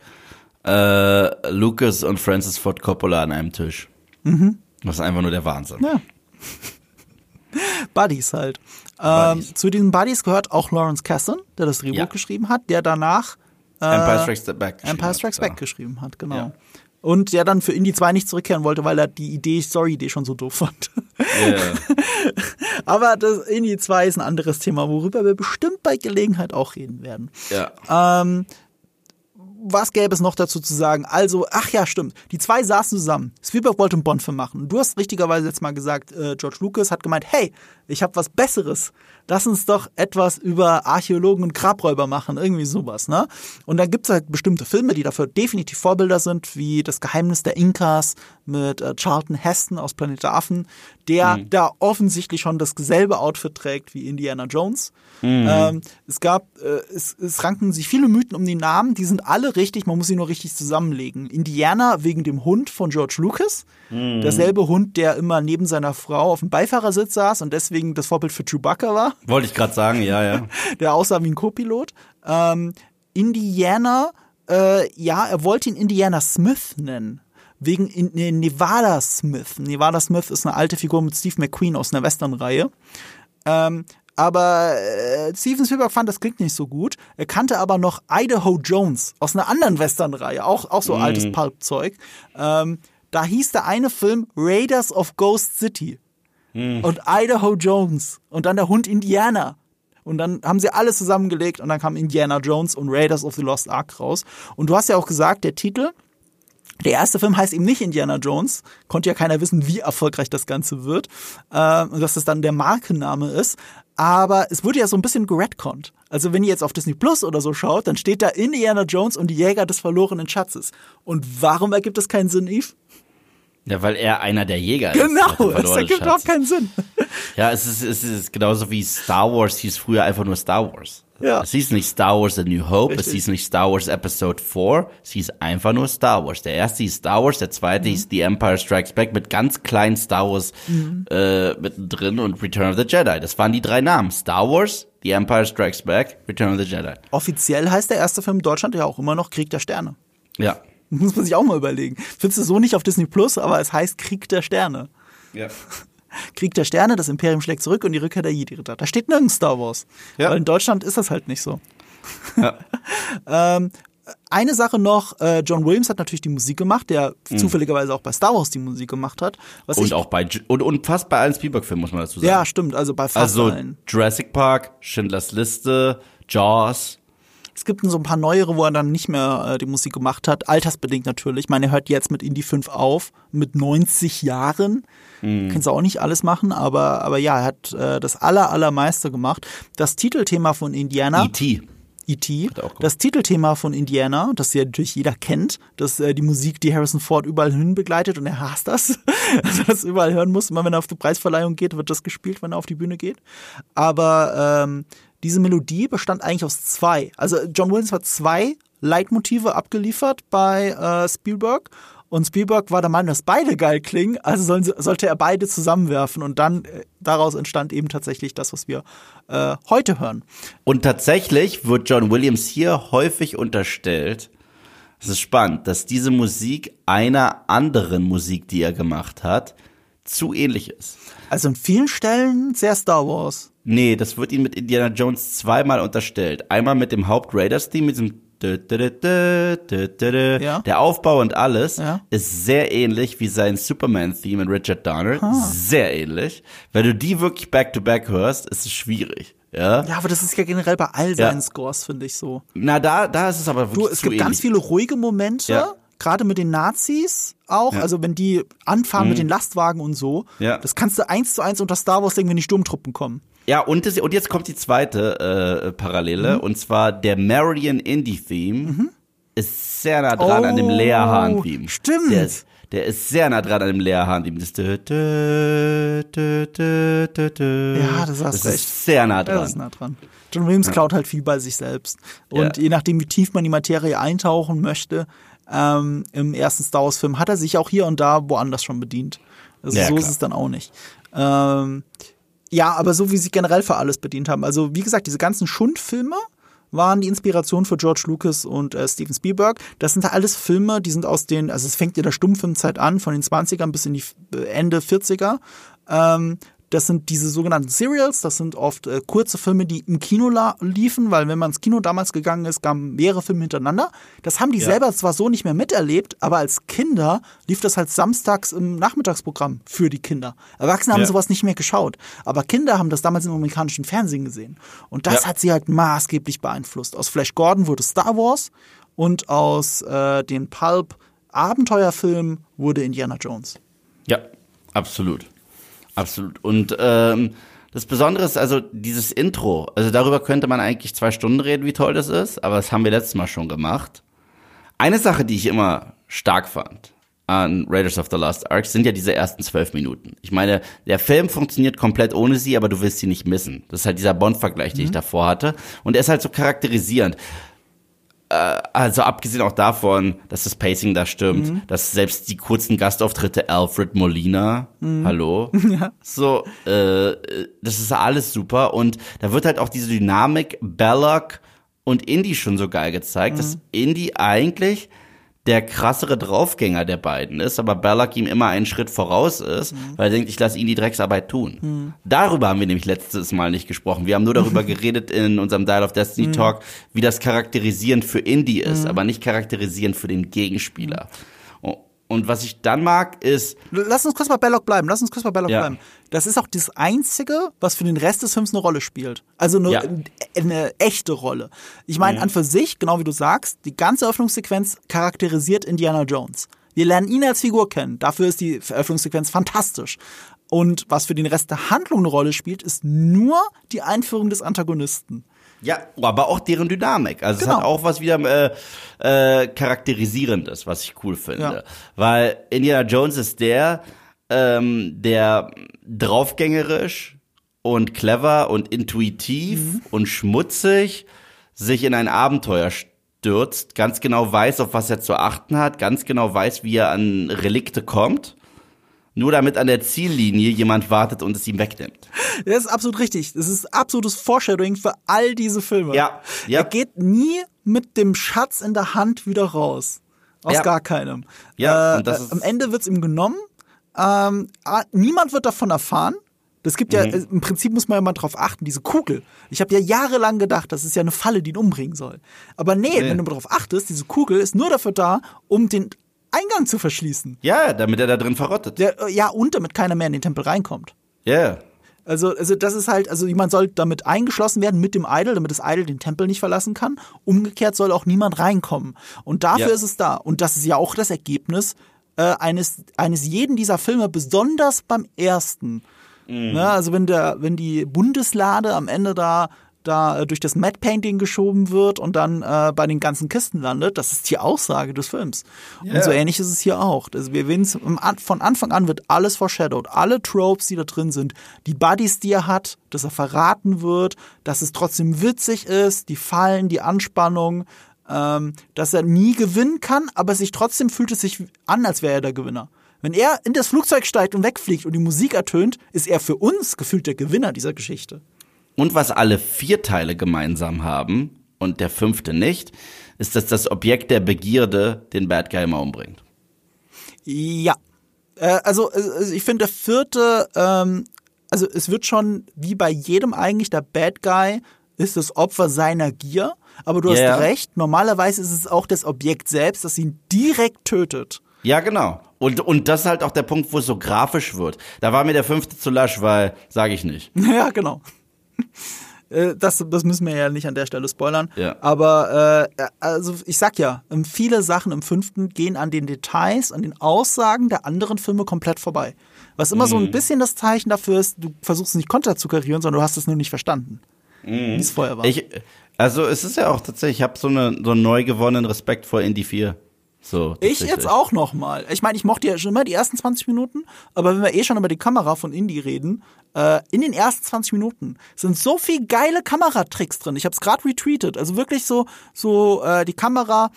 äh, Lucas und Francis Ford Coppola an einem Tisch. Das ist einfach nur der Wahnsinn. Ja. Buddies halt. Ähm, Buddies. zu diesen Buddies gehört auch Lawrence Kasdan, der das Drehbuch Ja. geschrieben hat, der danach Empire Strikes Back. geschrieben Empire hat, Strikes ja. Back geschrieben hat, genau. Ja. Und der dann für Indie 2 nicht zurückkehren wollte, weil er die Idee, Story-Idee schon so doof fand. Ja. Aber das Indie 2 ist ein anderes Thema, worüber wir bestimmt bei Gelegenheit auch reden werden. ja. Ähm, was gäbe es noch dazu zu sagen? Also, ach ja, stimmt. Die zwei saßen zusammen. Spielberg wollte einen Bond-Film machen. Du hast richtigerweise jetzt mal gesagt, äh, George Lucas hat gemeint, hey, ich habe was Besseres. Lass uns doch etwas über Archäologen und Grabräuber machen. Irgendwie sowas, ne? Und dann gibt's halt bestimmte Filme, die dafür definitiv Vorbilder sind, wie Das Geheimnis der Inkas mit äh, Charlton Heston aus Planet der Affen, der da offensichtlich schon dasselbe Outfit trägt wie Indiana Jones. Ähm, es gab, äh, es, es ranken sich viele Mythen um die Namen, die sind alle richtig, man muss sie nur richtig zusammenlegen. Indiana wegen dem Hund von George Lucas, derselbe Hund, der immer neben seiner Frau auf dem Beifahrersitz saß und deswegen das Vorbild für Chewbacca war, Wollte ich gerade sagen, ja, ja. der aussah wie ein Co-Pilot. Ähm, Indiana, äh, ja, er wollte ihn Indiana Smith nennen. Wegen nee, Nevada Smith. Nevada Smith ist eine alte Figur mit Steve McQueen aus einer Western-Reihe. Ähm, aber äh, Steven Spielberg fand, das klingt nicht so gut. Er kannte aber noch Idaho Jones aus einer anderen Western-Reihe, auch, auch so altes Pulp-Zeug. Ähm, da hieß der eine Film Raiders of Ghost City. Und Idaho Jones. Und dann der Hund Indiana. Und dann haben sie alles zusammengelegt und dann kam Indiana Jones und Raiders of the Lost Ark raus. Und du hast ja auch gesagt, der Titel, der erste Film heißt eben nicht Indiana Jones. Konnte ja keiner wissen, wie erfolgreich das Ganze wird. Äh, dass das dann der Markenname ist. Aber es wurde ja so ein bisschen geredconnt. Also wenn ihr jetzt auf Disney Plus oder so schaut, dann steht da Indiana Jones und die Jäger des verlorenen Schatzes. Und warum ergibt das keinen Sinn, Eve? Ja, weil er einer der Jäger ist. Genau, das ergibt überhaupt keinen Sinn. Ja, es ist, es ist genauso wie Star Wars hieß früher einfach nur Star Wars. Ja. Es hieß nicht Star Wars A New Hope, es Richtig. hieß nicht Star Wars Episode 4, es hieß einfach nur Star Wars. Der erste hieß Star Wars, der zweite Mhm. hieß The Empire Strikes Back mit ganz kleinen Star Wars äh, mittendrin und Return of the Jedi. Das waren die drei Namen. Star Wars, The Empire Strikes Back, Return of the Jedi. Offiziell heißt der erste Film in Deutschland ja auch immer noch Krieg der Sterne. Ja. Muss man sich auch mal überlegen. Findest du so nicht auf Disney Plus, aber es heißt Krieg der Sterne. ja. Krieg der Sterne, das Imperium schlägt zurück und die Rückkehr der Jedi-Ritter. Da steht nirgends Star Wars. Ja. Weil in Deutschland ist das halt nicht so. Ja. ähm, eine Sache noch, äh, John Williams hat natürlich die Musik gemacht, der zufälligerweise auch bei Star Wars die Musik gemacht hat. Und auch bei, und, und fast bei allen Spielberg-Filmen, muss man dazu sagen. Ja, stimmt, also bei fast Also allen. Jurassic Park, Schindlers Liste, Jaws. Es gibt so ein paar neuere, wo er dann nicht mehr äh, die Musik gemacht hat. Altersbedingt natürlich. Ich meine, er hört jetzt mit Indie 5 auf, mit 90 Jahren. Mhm. Kannst du auch nicht alles machen, aber, aber ja, er hat äh, das aller, allermeiste gemacht. Das Titelthema von Indiana. E.T. E.T. er. Das Titelthema von Indiana, das ja natürlich jeder kennt, das äh, die Musik, die Harrison Ford überall hin begleitet und er hasst das. Also das überall hören muss. Immer wenn er auf die Preisverleihung geht, wird das gespielt, wenn er auf die Bühne geht. Aber ähm, diese Melodie bestand eigentlich aus zwei. Also John Williams hat zwei Leitmotive abgeliefert bei äh, Spielberg. Und Spielberg war der Meinung, dass beide geil klingen, also sollen, sollte er beide zusammenwerfen. Und dann äh, daraus entstand eben tatsächlich das, was wir äh, heute hören. Und tatsächlich wird John Williams hier häufig unterstellt, es ist spannend, dass diese Musik einer anderen Musik, die er gemacht hat, zu ähnlich ist. Also in vielen Stellen sehr Star Wars. Nee, das wird ihm mit Indiana Jones zweimal unterstellt. Einmal mit dem Haupt-Raiders-Theme, mit diesem. Ja. Der Aufbau und alles Ja. ist sehr ähnlich wie sein Superman-Theme mit Richard Donner. Sehr ähnlich. Wenn du die wirklich back-to-back hörst, ist es schwierig. Ja. Ja, aber das ist ja generell bei all Ja. seinen Scores, finde ich so. Na, da, da ist es aber wirklich Du, es gibt ganz ähnlich. viele ruhige Momente, Ja. gerade mit den Nazis auch. Ja. Mhm. Also wenn die anfahren mit den Lastwagen und so, Ja. das kannst du eins zu eins unter Star Wars legen, wenn die Sturmtruppen kommen. Ja, und, das, und jetzt kommt die zweite äh, Parallele, Mhm. und zwar der Meridian Indie-Theme ist sehr nah dran an dem Oh, Lea Hahn-Theme. stimmt. Der ist, der ist sehr nah dran an dem Lea Hahn-Theme. Das, dü. Ja, das hast das du ist sehr nah Ja, dran. das ist nah dran. John Williams klaut halt viel bei sich selbst. Und Ja. je nachdem, wie tief man in die Materie eintauchen möchte, ähm, im ersten Star Wars-Film hat er sich auch hier und da woanders schon bedient. Also Ja, so ist klar. es dann auch nicht. Ähm, ja, aber so wie sie generell für alles bedient haben. Also wie gesagt, diese ganzen Schundfilme waren die Inspiration für George Lucas und äh, Steven Spielberg. Das sind alles Filme, die sind aus den, also es fängt in der Stummfilmzeit an, von den 20ern bis in die äh, Ende 40er. Ähm, das sind diese sogenannten Serials, das sind oft äh, kurze Filme, die im Kino liefen, weil wenn man ins Kino damals gegangen ist, kamen mehrere Filme hintereinander. Das haben die Ja. selber zwar so nicht mehr miterlebt, aber als Kinder lief das halt samstags im Nachmittagsprogramm für die Kinder. Erwachsene haben Ja. sowas nicht mehr geschaut, aber Kinder haben das damals im amerikanischen Fernsehen gesehen. Und das Ja. hat sie halt maßgeblich beeinflusst. Aus Flash Gordon wurde Star Wars und aus äh, den Pulp Abenteuerfilmen wurde Indiana Jones. Ja, absolut. Absolut. Und ähm, das Besondere ist also dieses Intro. Also darüber könnte man eigentlich zwei Stunden reden, wie toll das ist, aber das haben wir letztes Mal schon gemacht. Eine Sache, die ich immer stark fand an Raiders of the Lost Ark, sind ja diese ersten zwölf Minuten. Ich meine, der Film funktioniert komplett ohne sie, aber du willst sie nicht missen. Das ist halt dieser Bond-Vergleich, den ich davor hatte. Und er ist halt so charakterisierend also abgesehen auch davon, dass das Pacing da stimmt, Mhm. dass selbst die kurzen Gastauftritte Alfred Molina, hallo, so, äh, das ist alles super und da wird halt auch diese Dynamik Belloc und Indy schon so geil gezeigt, dass Mhm. Indy eigentlich der krassere Draufgänger der beiden ist, aber Belloc ihm immer einen Schritt voraus ist, weil er denkt, ich lasse ihn die Drecksarbeit tun. Darüber haben wir nämlich letztes Mal nicht gesprochen. Wir haben nur darüber geredet in unserem Dial of Destiny Talk, wie das charakterisierend für Indy ist, aber nicht charakterisierend für den Gegenspieler. Und was ich dann mag, ist, Lass uns kurz bei Belloc bleiben. Lass uns kurz bei Belloc Ja. bleiben. Das ist auch das Einzige, was für den Rest des Films eine Rolle spielt. Also eine, Ja. eine echte Rolle. Ich meine, an für sich, genau wie du sagst, die ganze Eröffnungssequenz charakterisiert Indiana Jones. Wir lernen ihn als Figur kennen. Dafür ist die Eröffnungssequenz fantastisch. Und was für den Rest der Handlung eine Rolle spielt, ist nur die Einführung des Antagonisten. Ja, aber auch deren Dynamik. Also Genau. es hat auch was wieder äh, äh, charakterisierendes, was ich cool finde. Ja. Weil Indiana Jones ist der, ähm, der draufgängerisch und clever und intuitiv Mhm. und schmutzig sich in ein Abenteuer stürzt, ganz genau weiß, auf was er zu achten hat, ganz genau weiß, wie er an Relikte kommt, nur damit an der Ziellinie jemand wartet und es ihm wegnimmt. Das ist absolut richtig. Das ist absolutes Foreshadowing für all diese Filme. Ja, ja. Er geht nie mit dem Schatz in der Hand wieder raus. Aus Ja. gar keinem. Ja, äh, und das ist- am Ende wird's ihm genommen. Ähm, niemand wird davon erfahren. Das gibt Mhm. ja, äh, im Prinzip muss man ja mal drauf achten, diese Kugel. Ich habe ja jahrelang gedacht, das ist ja eine Falle, die ihn umbringen soll. Aber nee, wenn du mal drauf achtest, diese Kugel ist nur dafür da, um den Eingang zu verschließen. Ja, damit er da drin verrottet. Der, äh, ja, und damit keiner mehr in den Tempel reinkommt. Ja. Also, also das ist halt, also jemand soll damit eingeschlossen werden mit dem Idol, damit das Idol den Tempel nicht verlassen kann. Umgekehrt soll auch niemand reinkommen. Und dafür Ja. ist es da. Und das ist ja auch das Ergebnis äh, eines, eines jeden dieser Filme, besonders beim ersten. Ne, also wenn der, wenn die Bundeslade am Ende da da äh, durch das Matte Painting geschoben wird und dann äh, bei den ganzen Kisten landet, das ist die Aussage des Films. Und so ähnlich ist es hier auch. Also wir sehen von Anfang an wird alles foreshadowed, alle Tropes, die da drin sind, die Buddies, die er hat, dass er verraten wird, dass es trotzdem witzig ist, die Fallen, die Anspannung, ähm, dass er nie gewinnen kann, aber sich trotzdem fühlt es sich an, als wäre er der Gewinner. Wenn er in das Flugzeug steigt und wegfliegt und die Musik ertönt, ist er für uns gefühlt der Gewinner dieser Geschichte. Und was alle vier Teile gemeinsam haben und der fünfte nicht, ist, dass das Objekt der Begierde den Bad Guy immer umbringt. Ja. Äh, also, äh, ich finde, der vierte, ähm, also es wird schon wie bei jedem eigentlich, der Bad Guy ist das Opfer seiner Gier. Aber du hast Ja. recht, normalerweise ist es auch das Objekt selbst, das ihn direkt tötet. Ja, genau. Und, und das ist halt auch der Punkt, wo es so grafisch wird. Da war mir der fünfte zu lasch, weil, sage ich nicht. Ja, genau. Äh, Das, das müssen wir ja nicht an der Stelle spoilern. Ja. Aber äh, also ich sag ja, ähm, viele Sachen im fünften gehen an den Details, an den Aussagen der anderen Filme komplett vorbei. Was immer so Mhm. ein bisschen das Zeichen dafür ist, du versuchst nicht konter zu karieren, sondern du hast es nur nicht verstanden. Wie es vorher war. Mhm. Ich, also es ist ja auch tatsächlich, ich habe so, eine, so einen neu gewonnenen Respekt vor Indie 4. So, Ich jetzt auch noch mal. Ich meine, ich mochte ja schon immer die ersten 20 Minuten, aber wenn wir eh schon über die Kamera von Indie reden, äh, in den ersten 20 Minuten sind so viel geile Kameratricks drin. Ich habe es gerade retweetet. Also wirklich so, so äh, die Kamera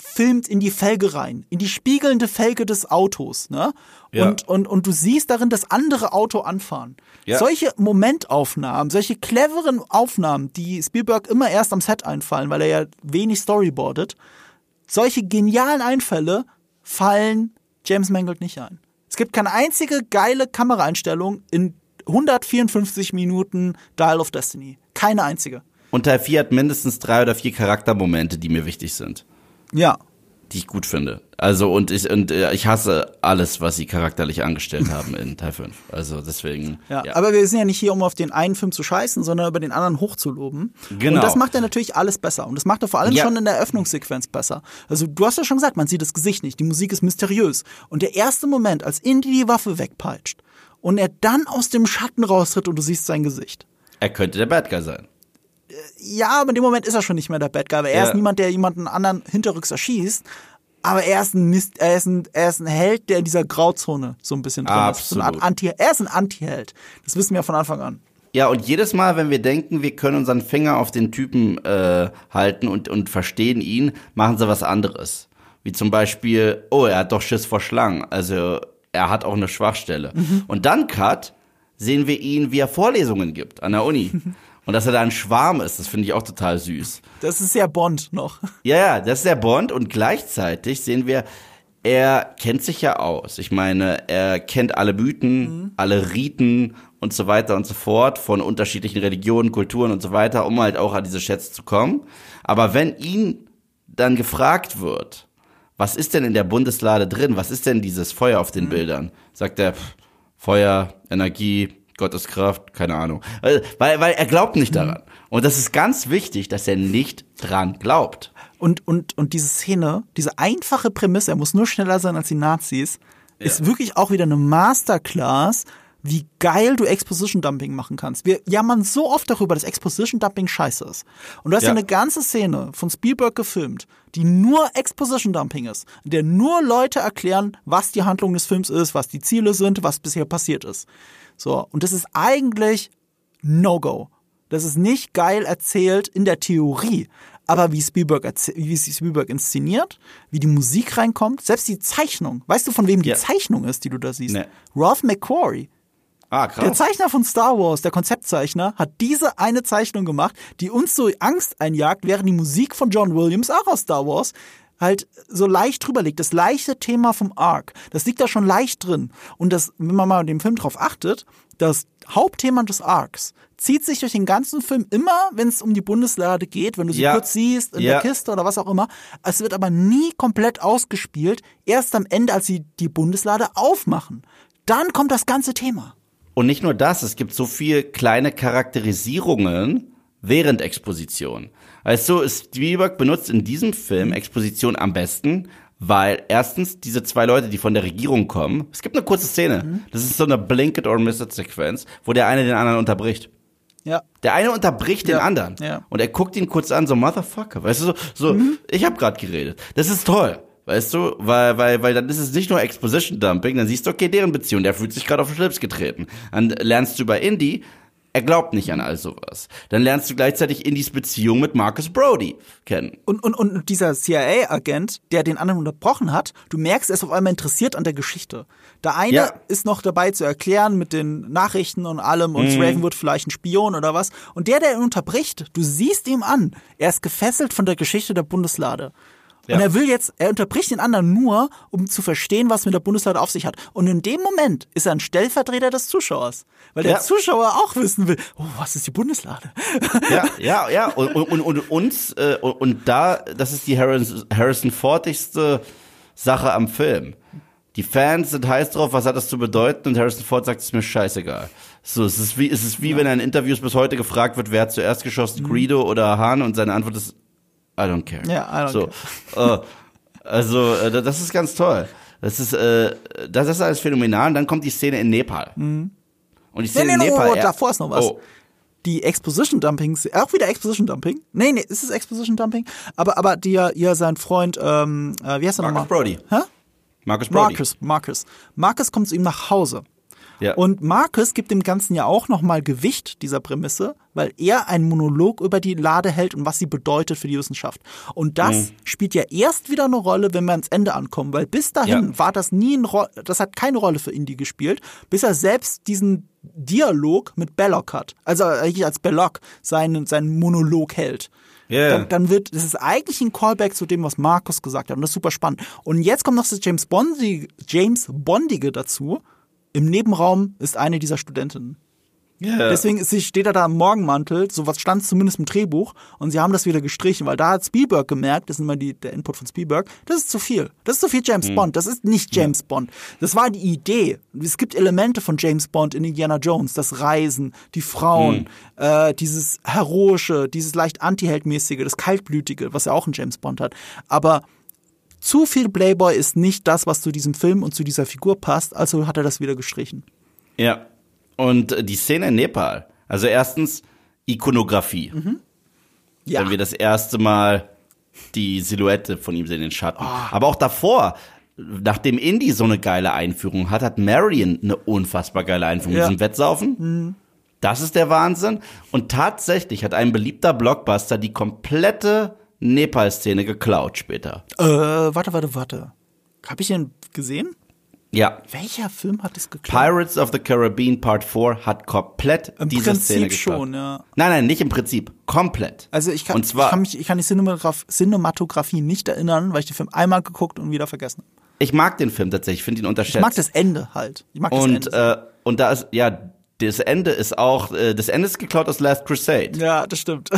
filmt in die Felge rein, in die spiegelnde Felge des Autos, ne? Ja. Und, und, und du siehst darin das andere Auto anfahren. Ja. Solche Momentaufnahmen, solche cleveren Aufnahmen, die Spielberg immer erst am Set einfallen, weil er ja wenig storyboardet, solche genialen Einfälle fallen James Mangold nicht ein. Es gibt keine einzige geile Kameraeinstellung in 154 Minuten Dial of Destiny. Keine einzige. Und Teil 4 hat mindestens drei oder vier Charaktermomente, die mir wichtig sind. Ja. Die ich gut finde. Also, und ich, und äh, ich hasse alles, was sie charakterlich angestellt haben in Teil 5. Also, deswegen. Ja, aber wir sind ja nicht hier, um auf den einen Film zu scheißen, sondern über den anderen hochzuloben. Genau. Und das macht er natürlich alles besser. Und das macht er vor allem Ja. schon in der Eröffnungssequenz besser. Also du hast ja schon gesagt, man sieht das Gesicht nicht. Die Musik ist mysteriös. Und der erste Moment, als Indy die Waffe wegpeitscht und er dann aus dem Schatten raustritt und du siehst sein Gesicht. er könnte der Bad Guy sein. Ja, aber in dem Moment ist er schon nicht mehr der Bad Guy, weil er Ja. ist niemand, der jemanden anderen hinterrücks erschießt. Aber er ist ein Mist, er ist ein, er ist ein Held, der in dieser Grauzone so ein bisschen drin ist. So Absolut. Anti, er ist ein Anti-Held. Das wissen wir von Anfang an. Ja, und jedes Mal, wenn wir denken, wir können unseren Finger auf den Typen äh, halten und, und verstehen ihn, machen sie was anderes. Wie zum Beispiel, oh, er hat doch Schiss vor Schlangen. Also er hat auch eine Schwachstelle. Und dann, Cut, sehen wir ihn, wie er Vorlesungen gibt an der Uni. Und dass er da ein Schwarm ist, das finde ich auch total süß. Das ist sehr Bond noch. Ja, ja, das ist der Bond und gleichzeitig sehen wir, er kennt sich ja aus. Ich meine, er kennt alle Mythen, alle Riten und so weiter und so fort von unterschiedlichen Religionen, Kulturen und so weiter, um halt auch an diese Schätze zu kommen. Aber wenn ihn dann gefragt wird, was ist denn in der Bundeslade drin? Was ist denn dieses Feuer auf den Bildern? Sagt er, pff, Feuer, Energie, Gotteskraft, keine Ahnung. Weil, weil, er glaubt nicht daran. Und das ist ganz wichtig, dass er nicht dran glaubt. Und, und, und diese Szene, diese einfache Prämisse, er muss nur schneller sein als die Nazis, ist wirklich auch wieder eine Masterclass wie geil du Exposition Dumping machen kannst. Wir jammern so oft darüber, dass Exposition Dumping scheiße ist. Und du hast ja, Ja. eine ganze Szene von Spielberg gefilmt, die nur Exposition Dumping ist, in der nur Leute erklären, was die Handlung des Films ist, was die Ziele sind, was bisher passiert ist. So, und das ist eigentlich No-Go. Das ist nicht geil erzählt in der Theorie. Aber wie Spielberg, wie Spielberg inszeniert, wie die Musik reinkommt, selbst die Zeichnung. Weißt du, von wem die Ja. Zeichnung ist, die du da siehst? Nee. Ralph McQuarrie. Ah, Der krass. Zeichner von Star Wars, der Konzeptzeichner, hat diese eine Zeichnung gemacht, die uns so Angst einjagt, während die Musik von John Williams, auch aus Star Wars, halt so leicht drüber liegt. Das leichte Thema vom Arc, das liegt da schon leicht drin. Und das, wenn man mal in dem Film drauf achtet, das Hauptthema des Arcs zieht sich durch den ganzen Film immer, wenn es um die Bundeslade geht, wenn du sie Ja. kurz siehst in Ja. der Kiste oder was auch immer. Es wird aber nie komplett ausgespielt, erst am Ende, als sie die Bundeslade aufmachen. Dann kommt das ganze Thema. Und nicht nur das, es gibt so viel kleine Charakterisierungen während Exposition. Also Spielberg benutzt in diesem Film Exposition am besten, weil erstens diese zwei Leute, die von der Regierung kommen, es gibt eine kurze Szene, das ist so eine Blink it or miss it Sequenz, wo der eine den anderen unterbricht. Ja. Der eine unterbricht den Ja, anderen ja. und er guckt ihn kurz an, so Motherfucker, weißt du, so, so ich habe gerade geredet. Das ist toll, weißt du, weil, weil, weil dann ist es nicht nur Exposition Dumping, dann siehst du, okay, deren Beziehung, der fühlt sich gerade auf den Schlips getreten. Dann lernst du über Indy, er glaubt nicht an all sowas. Dann lernst du gleichzeitig Indys Beziehung mit Marcus Brody kennen. Und, und, und dieser CIA-Agent, der den anderen unterbrochen hat, du merkst, er ist auf einmal interessiert an der Geschichte. Der eine Ja. ist noch dabei zu erklären mit den Nachrichten und allem und Mhm. Raven wird vielleicht ein Spion oder was. Und der, der ihn unterbricht, du siehst ihm an, er ist gefesselt von der Geschichte der Bundeslade. Und Ja. er will jetzt, er unterbricht den anderen nur, um zu verstehen, was mit der Bundeslade auf sich hat. Und in dem Moment ist er ein Stellvertreter des Zuschauers. Weil der Ja. Zuschauer auch wissen will, oh, was ist die Bundeslade? Ja, ja, ja. Und, und, und, und uns, äh, und, und da, das ist die Harrison, Harrison Fordigste Sache am Film. Die Fans sind heiß drauf, was hat das zu bedeuten? Und Harrison Ford sagt, es ist mir scheißegal. So, es ist wie, es ist wie wenn er in Interviews bis heute gefragt wird, wer hat zuerst geschossen, Greedo oder Han? Und seine Antwort ist, I don't care. Ja, I don't so, äh, also, äh, das ist ganz toll. Das ist, äh, das ist alles phänomenal. Und dann kommt die Szene in Nepal. Und die Szene nee, in nee, Nepal. oh, er- davor ist noch was. Oh. Die Exposition Dumping, auch wieder Exposition Dumping? Nee, nee, ist es Exposition Dumping? Aber, aber die, ja, sein Freund, ähm, äh, wie heißt er Marcus nochmal? Brody. Hä? Marcus Brody. Marcus, Marcus. Marcus kommt zu ihm nach Hause. Ja. Und Marcus gibt dem Ganzen ja auch nochmal Gewicht dieser Prämisse, weil er einen Monolog über die Lade hält und was sie bedeutet für die Wissenschaft. Und das Mhm. spielt ja erst wieder eine Rolle, wenn wir ans Ende ankommen, weil bis dahin Ja. war das nie ein Ro das hat keine Rolle für Indy gespielt, bis er selbst diesen Dialog mit Belloc hat. Also eigentlich als Belloc seinen, seinen Monolog hält. Ja. Dann, dann wird, das ist eigentlich ein Callback zu dem, was Markus gesagt hat. Und das ist super spannend. Und jetzt kommt noch das James Bondige, James Bondige dazu. Im Nebenraum ist eine dieser Studentinnen. Ja. Deswegen sie- steht er da im Morgenmantel, so was stand zumindest im Drehbuch, und sie haben das wieder gestrichen, weil da hat Spielberg gemerkt, das ist immer die, der Input von Spielberg, das ist zu viel. Das ist zu viel James Bond, das ist nicht James Bond. Das war die Idee. Es gibt Elemente von James Bond in Indiana Jones, das Reisen, die Frauen, äh, dieses Heroische, dieses leicht Anti-Heldmäßige, das Kaltblütige, was ja auch ein James Bond hat. Aber zu viel Playboy ist nicht das, was zu diesem Film und zu dieser Figur passt, also hat er das wieder gestrichen. Ja. Und äh, die Szene in Nepal. Also erstens Ikonografie. Mhm. Ja. Wenn wir das erste Mal die Silhouette von ihm sehen in den Schatten. Ah. Aber auch davor, nachdem Indy so eine geile Einführung hat, hat Marion eine unfassbar geile Einführung. Ja. Mhm. Diesem Wettsaufen. Das ist der Wahnsinn. Und tatsächlich hat ein beliebter Blockbuster die komplette Nepal-Szene geklaut später. Äh, warte, warte, warte. Hab ich den gesehen? Ja. Welcher Film hat es geklaut? Pirates of the Caribbean Part 4 hat komplett Im diese Szene Prinzip geklaut. schon, ja. Nein, nein, nicht im Prinzip. Komplett. Also ich kann, Und zwar, ich kann mich, ich kann die Cinematograf Cinematografie nicht erinnern, weil ich den Film einmal geguckt und wieder vergessen habe. ich mag den Film tatsächlich, ich finde ihn unterschätzt. Ich mag das Ende halt. Ich mag das und, Ende. äh, und da ist, ja, das Ende ist auch, äh, das Ende ist geklaut aus Last Crusade. ja, das stimmt.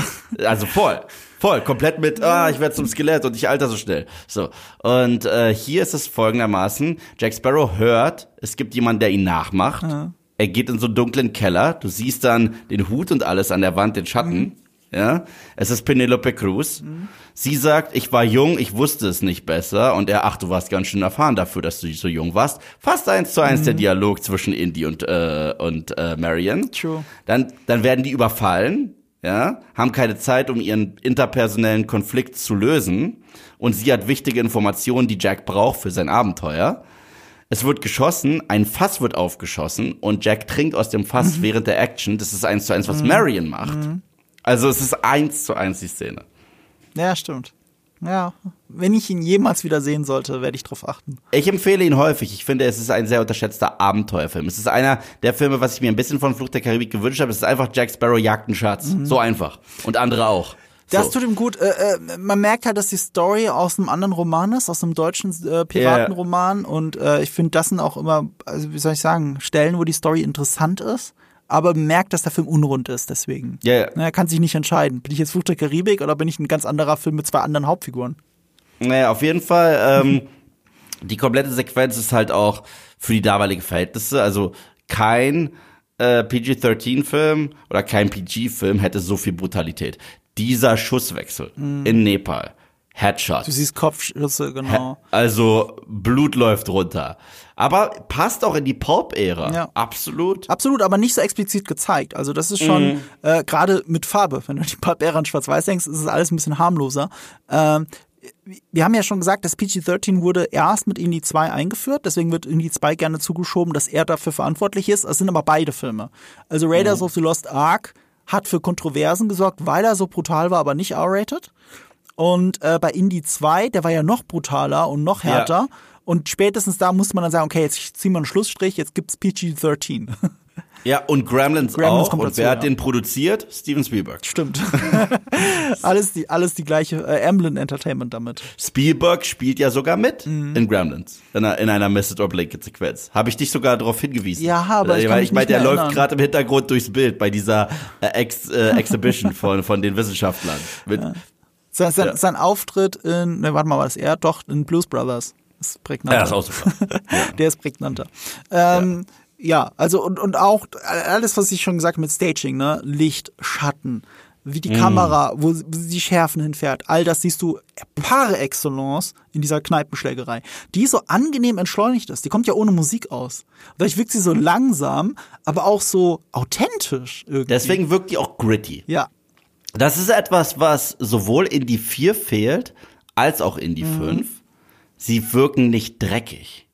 Also voll. Voll, komplett mit, ah, ich werde zum Skelett und ich alter so schnell. So. Und äh, hier ist es folgendermaßen, Jack Sparrow hört, es gibt jemanden, der ihn nachmacht. Er geht in so einen dunklen Keller, du siehst dann den Hut und alles an der Wand, den Schatten. Ja, es ist Penelope Cruz. Sie sagt, ich war jung, ich wusste es nicht besser. Und er, ach, du warst ganz schön erfahren dafür, dass du so jung warst. Fast eins zu eins der Dialog zwischen Indy und äh, und äh, Marion. True. Dann dann werden die überfallen, ja, haben keine Zeit, um ihren interpersonellen Konflikt zu lösen. Und sie hat wichtige Informationen, die Jack braucht für sein Abenteuer. Es wird geschossen, ein Fass wird aufgeschossen und Jack trinkt aus dem Fass während der Action. Das ist eins zu eins, was Marion macht. Also es ist eins zu eins die Szene. Ja, stimmt. Ja, wenn ich ihn jemals wieder sehen sollte, werde ich drauf achten. Ich empfehle ihn häufig. Ich finde, es ist ein sehr unterschätzter Abenteuerfilm. Es ist einer der Filme, was ich mir ein bisschen von Flucht der Karibik gewünscht habe. Es ist einfach Jack Sparrow jagt einen Schatz. So einfach. Und andere auch. Das so. tut ihm gut. Äh, äh, man merkt halt, dass die Story aus einem anderen Roman ist, aus einem deutschen äh, piraten Ja. Roman. Und äh, ich finde, das sind auch immer, also wie soll ich sagen, Stellen, wo die Story interessant ist. Aber merkt, dass der Film unrund ist, deswegen. Ja, ja. Na, Er kann sich nicht entscheiden. Bin ich jetzt Fluch der Karibik oder bin ich ein ganz anderer Film mit zwei anderen Hauptfiguren? Naja, auf jeden Fall, ähm, die komplette Sequenz ist halt auch für die damaligen Verhältnisse, also kein äh, PG-13-Film oder kein PG-Film hätte so viel Brutalität. Dieser Schusswechsel in Nepal, Headshot. Du siehst Kopfschüsse, genau. Also Blut läuft runter. Aber passt auch in die Pulp-Ära. Ja. Absolut. Absolut, aber nicht so explizit gezeigt. Also das ist schon äh, gerade mit Farbe. Wenn du die Pappera in Schwarz-Weiß denkst, ist es alles ein bisschen harmloser. Ähm, wir haben ja schon gesagt, das PG-13 wurde erst mit Indie 2 eingeführt, deswegen wird Indie 2 gerne zugeschoben, dass er dafür verantwortlich ist. Es sind aber beide Filme. Also Raiders of the Lost Ark hat für Kontroversen gesorgt, weil er so brutal war, aber nicht R-rated. Und äh, bei Indie 2, der war ja noch brutaler und noch härter. Und spätestens da musste man dann sagen, okay, jetzt ziehen wir einen Schlussstrich, jetzt gibt's PG-13. Ja, und Gremlins, Gremlins auch. Und wer hat ja. den produziert? Steven Spielberg. Stimmt. alles die, alles die gleiche äh, Amblin Entertainment damit. Spielberg spielt ja sogar mit Mhm. in Gremlins, in einer, in einer Missed or Blinked Sequenz. Habe ich dich sogar darauf hingewiesen. Ja, aber ich Äh, ich meinte, nicht er mehr läuft erinnern. gerade im Hintergrund durchs Bild bei dieser äh, Ex, äh, Exhibition von, von den Wissenschaftlern. Mit, Sein, sein, Ja. sein Auftritt in, ne, warte mal, war das er? Doch, in Blues Brothers. Ist prägnant. ja, ist auch super. Der ist prägnanter. Ähm, ja. also und, und auch alles, was ich schon gesagt habe mit Staging, ne? Licht, Schatten, wie die Kamera, wo sie die Schärfen hinfährt, all das siehst du par excellence in dieser Kneipenschlägerei, die so angenehm entschleunigt ist. Die kommt ja ohne Musik aus. Dadurch wirkt sie so langsam, aber auch so authentisch irgendwie. Deswegen wirkt die auch gritty. Ja. Das ist etwas, was sowohl in die 4 fehlt, als auch in die 5. Sie wirken nicht dreckig.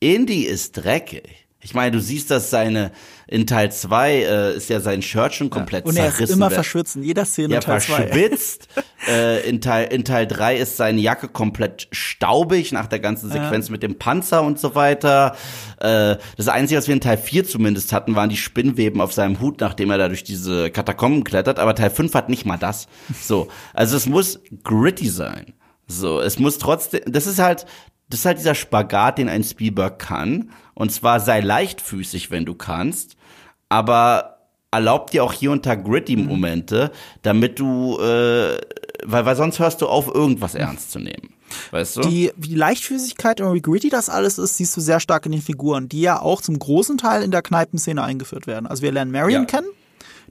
Indy ist dreckig. Ich meine, du siehst, dass seine, in Teil 2 äh, ist ja sein Shirt schon komplett Und er ist zerrissen. immer Wer- verschwitzt in jeder Szene Ja, Teil 2. verschwitzt. äh, in, Teil, in Teil 3 ist seine Jacke komplett staubig nach der ganzen Sequenz mit dem Panzer und so weiter. Äh, das Einzige, was wir in Teil 4 zumindest hatten, waren die Spinnweben auf seinem Hut, nachdem er da durch diese Katakomben klettert. Aber Teil 5 hat nicht mal das. So, also es muss gritty sein. So, es muss trotzdem, das ist halt, das ist halt dieser Spagat, den ein Spielberg kann. Und zwar sei leichtfüßig, wenn du kannst, aber erlaub dir auch hier und da gritty Momente, damit du, äh, weil, weil sonst hörst du auf, irgendwas ernst zu nehmen. Weißt du? Die, wie die Leichtfüßigkeit und wie gritty das alles ist, siehst du sehr stark in den Figuren, die ja auch zum großen Teil in der Kneipenszene eingeführt werden. Also wir lernen Marion Ja. kennen,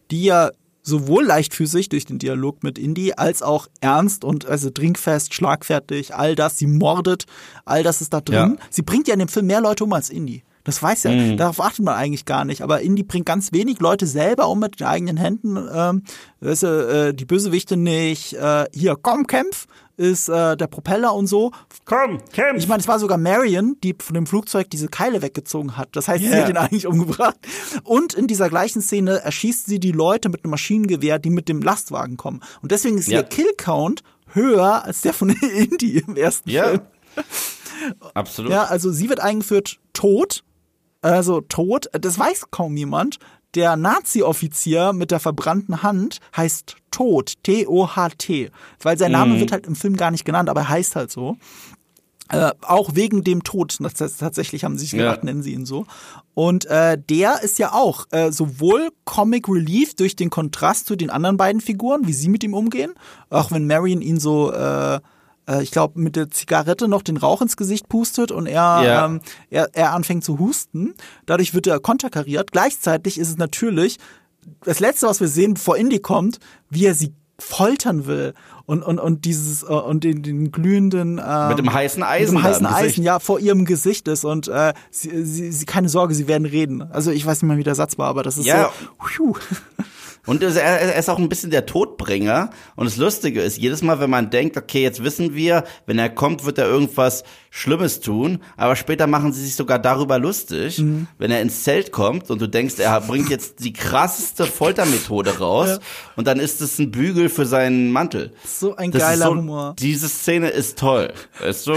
die ja sowohl leichtfüßig durch den Dialog mit Indy als auch ernst und also trinkfest, schlagfertig, all das, sie mordet, all das ist da drin. Ja. Sie bringt ja in dem Film mehr Leute um als Indy. Das weiß ja, Mhm. darauf achtet man eigentlich gar nicht. Aber Indy bringt ganz wenig Leute selber um mit den eigenen Händen. Ähm, weißt du, äh, die Bösewichte nicht. Äh, hier, komm, kämpf, ist äh, der Propeller und so. Komm, kämpf! Ich meine, es war sogar Marion, die von dem Flugzeug diese Keile weggezogen hat. Das heißt, sie Ja. hat ihn eigentlich umgebracht. Und in dieser gleichen Szene erschießt sie die Leute mit einem Maschinengewehr, die mit dem Lastwagen kommen. Und deswegen ist Ja. ihr Killcount höher als der von Indy im ersten ja. Film. Absolut. Ja, also sie wird eingeführt tot. Also tot. Das weiß kaum jemand. Der Nazi-Offizier mit der verbrannten Hand heißt Tod. T-O-H-T. Weil sein Name wird halt im Film gar nicht genannt, aber er heißt halt so. Äh, auch wegen dem Tod. Das, das, tatsächlich haben sie sich Ja. gedacht, nennen sie ihn so. Und äh, der ist ja auch äh, sowohl Comic Relief durch den Kontrast zu den anderen beiden Figuren, wie sie mit ihm umgehen. Auch wenn Marion ihn so, äh, äh, ich glaube, mit der Zigarette noch den Rauch ins Gesicht pustet und er, Ja. ähm, er, er anfängt zu husten. Dadurch wird er konterkariert. Gleichzeitig ist es natürlich das letzte, was wir sehen, bevor Indy kommt, wie er sie foltern will und und und dieses äh, und den, den glühenden ähm, mit dem heißen Eisen, mit dem heißen im Gesicht. Eisen ja vor ihrem Gesicht ist und äh, sie, sie, sie keine Sorge, sie werden reden. Also ich weiß nicht mehr, wie der Satz war, aber das ist Ja. so. Phew. Und er, ist auch ein bisschen der Todbringer. Und das Lustige ist, jedes Mal, wenn man denkt, okay, jetzt wissen wir, wenn er kommt, wird er irgendwas Schlimmes tun. Aber später machen sie sich sogar darüber lustig, Mhm. wenn er ins Zelt kommt und du denkst, er bringt jetzt die krasseste Foltermethode raus. Ja. Und dann ist es ein Bügel für seinen Mantel. So ein Das geiler so, Humor. Diese Szene ist toll, weißt du?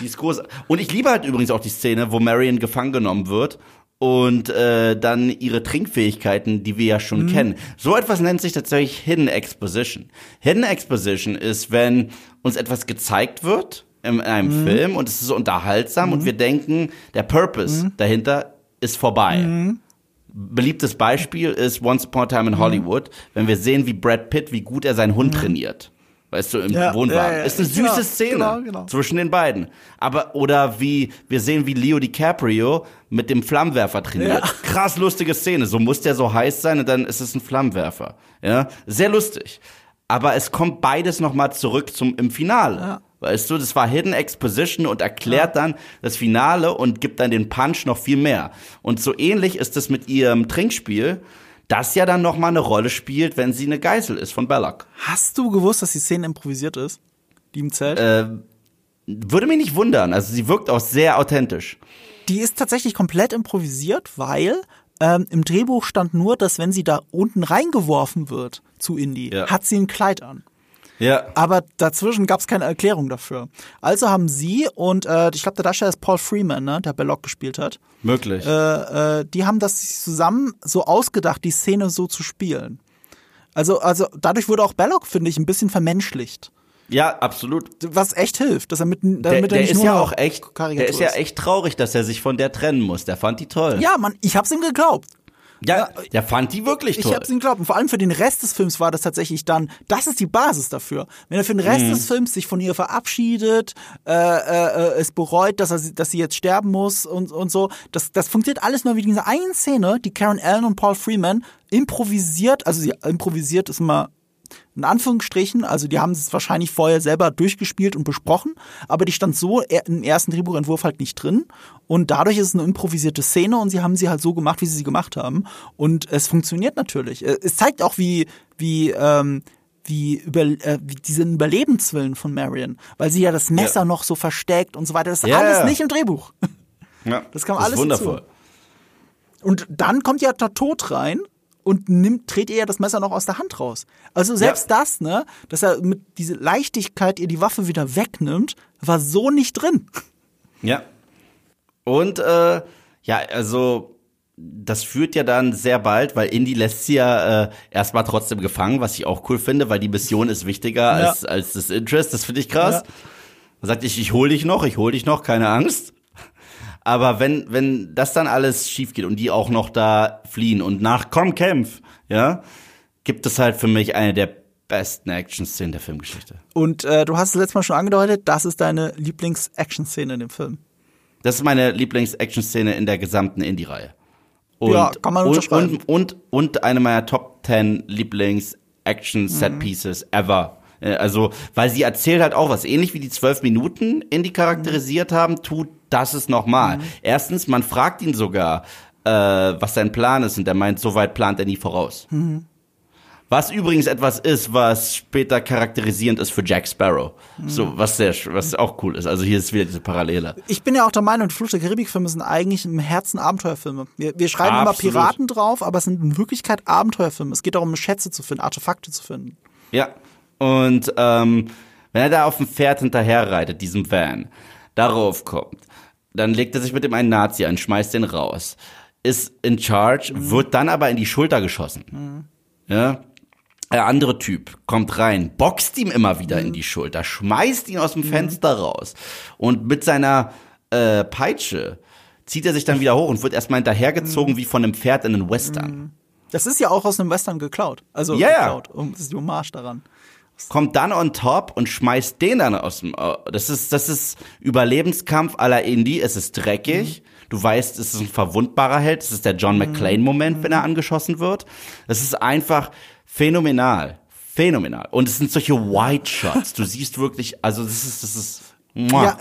Die ist groß. Und ich liebe halt übrigens auch die Szene, wo Marion gefangen genommen wird und äh, dann ihre Trinkfähigkeiten, die wir ja schon Mhm. kennen. So etwas nennt sich tatsächlich Hidden Exposition. Hidden Exposition ist, wenn uns etwas gezeigt wird in einem Mhm. Film und es ist unterhaltsam und wir denken, der Purpose Mhm. dahinter ist vorbei. Beliebtes Beispiel ist Once Upon a Time Mhm. in Hollywood, wenn wir sehen, wie Brad Pitt, wie gut er seinen Hund trainiert. Weißt du, im Ja, Wohnwagen. ja, ja. Ist eine süße Genau, Szene genau, genau. zwischen den beiden. Aber, oder wie, wir sehen, wie Leo DiCaprio mit dem Flammenwerfer trainiert. Krass lustige Szene. So muss der so heiß sein und dann ist es ein Flammenwerfer. Ja, sehr lustig. Aber es kommt beides nochmal zurück zum, im Finale. Ja. Weißt du, das war Hidden Exposition und erklärt dann das Finale und gibt dann den Punch noch viel mehr. Und so ähnlich ist es mit ihrem Trinkspiel, das ja dann noch mal eine Rolle spielt, wenn sie eine Geisel ist von Belloc. Hast du gewusst, dass die Szene improvisiert ist? Die im Zelt? Äh, würde mich nicht wundern. Also sie wirkt auch sehr authentisch. Die ist tatsächlich komplett improvisiert, weil ähm, im Drehbuch stand nur, dass wenn sie da unten reingeworfen wird zu Indy, Ja. hat sie ein Kleid an. Ja. Aber dazwischen gab es keine Erklärung dafür. Also haben sie und äh, ich glaube, der Darsteller ist Paul Freeman, ne, der Belloc gespielt hat. Möglich. Äh, äh, die haben das zusammen so ausgedacht, die Szene so zu spielen. Also, also dadurch wurde auch Belloc, finde ich, ein bisschen vermenschlicht. ja, absolut. Was echt hilft, dass er mit, damit Der, er der nicht ist nur ja auch echt, der Karikatur ist ja echt traurig, dass er sich von der trennen muss. Der fand die toll. Ja, man, ich hab's ihm geglaubt. Ja der fand die wirklich Ich toll. hab's ihm geglaubt. Und vor allem für den Rest des Films war das tatsächlich dann, das ist die Basis dafür. Wenn er für den Rest Mhm. des Films sich von ihr verabschiedet, äh, äh, äh, es bereut, dass, er, sie- dass sie jetzt sterben muss und, und so, das, das funktioniert alles nur wie diese eine Szene, die Karen Allen und Paul Freeman improvisiert, also sie improvisiert ist immer in Anführungsstrichen, also die haben es wahrscheinlich vorher selber durchgespielt und besprochen, aber die stand so im ersten Drehbuchentwurf halt nicht drin und dadurch ist es eine improvisierte Szene und sie haben sie halt so gemacht, wie sie sie gemacht haben und es funktioniert natürlich. Äh, Es zeigt auch, wie wie ähm, wie, über, äh, wie diesen Überlebenswillen von Marion, weil sie ja das Messer Ja. noch so versteckt und so weiter. Das ist Ja, alles nicht im Drehbuch. ja, das kam ist alles wundervoll. Und dann kommt ja der Tod rein und nimmt, dreht ihr ja das Messer noch aus der Hand raus. Also selbst das, ne, dass er mit dieser Leichtigkeit ihr die Waffe wieder wegnimmt, war so nicht drin. Ja. Und äh, ja, also das führt ja dann sehr bald, weil Indy lässt sie ja äh, erstmal trotzdem gefangen, was ich auch cool finde, weil die Mission ist wichtiger Ja. als, als das Interest. Das finde ich krass. Ja. Man sagt, ich, ich hol dich noch, ich hol dich noch, keine Angst. Aber wenn, wenn das dann alles schief geht und die auch noch da fliehen und nach Komm, kämpf, ja, gibt es halt für mich eine der besten Action-Szenen der Filmgeschichte. Und äh, du hast es letztes Mal schon angedeutet, das ist deine Lieblings-Action-Szene in dem Film. Das ist meine Lieblings-Action-Szene in der gesamten Indie-Reihe. Und, Ja, kann man und, und, und, und eine meiner Top 10 Lieblings-Action-Set-Pieces Mhm. ever. Äh, Also, weil sie erzählt halt auch was, ähnlich wie die zwölf Minuten Indie charakterisiert haben, tut das es nochmal. Mhm. Erstens, man fragt ihn sogar, äh, was sein Plan ist, und er meint, so weit plant er nie voraus. Mhm. Was übrigens etwas ist, was später charakterisierend ist für Jack Sparrow. Mhm. So, was sehr, was auch cool ist. Also hier ist wieder diese Parallele. Ich bin ja auch der Meinung, die Flucht der Karibik-Filme sind eigentlich im Herzen Abenteuerfilme. Wir, wir schreiben Absolut. immer Piraten drauf, aber es sind in Wirklichkeit Abenteuerfilme. Es geht darum, Schätze zu finden, Artefakte zu finden. Ja. Und ähm, wenn er da auf dem Pferd hinterher reitet, diesem Van, darauf kommt, dann legt er sich mit dem einen Nazi an, schmeißt den raus, ist in charge, wird dann aber in die Schulter geschossen. Ja. Der andere Typ kommt rein, boxt ihm immer wieder in die Schulter, schmeißt ihn aus dem Fenster raus und mit seiner äh, Peitsche zieht er sich dann wieder hoch und wird erstmal hinterhergezogen wie von einem Pferd in einen Western. Das ist ja auch aus einem Western geklaut. Also Ja, geklaut. Und das ist die Hommage daran. Kommt dann on top und schmeißt den dann aus dem. Das ist, das ist Überlebenskampf aller Indie. Es ist dreckig. Mhm. Du weißt, es ist ein verwundbarer Held. Es ist der John McClane-Moment, wenn er angeschossen wird. Es ist einfach phänomenal. Phänomenal. Und es sind solche White Shots. Du siehst wirklich, also das ist, das ist. Ja,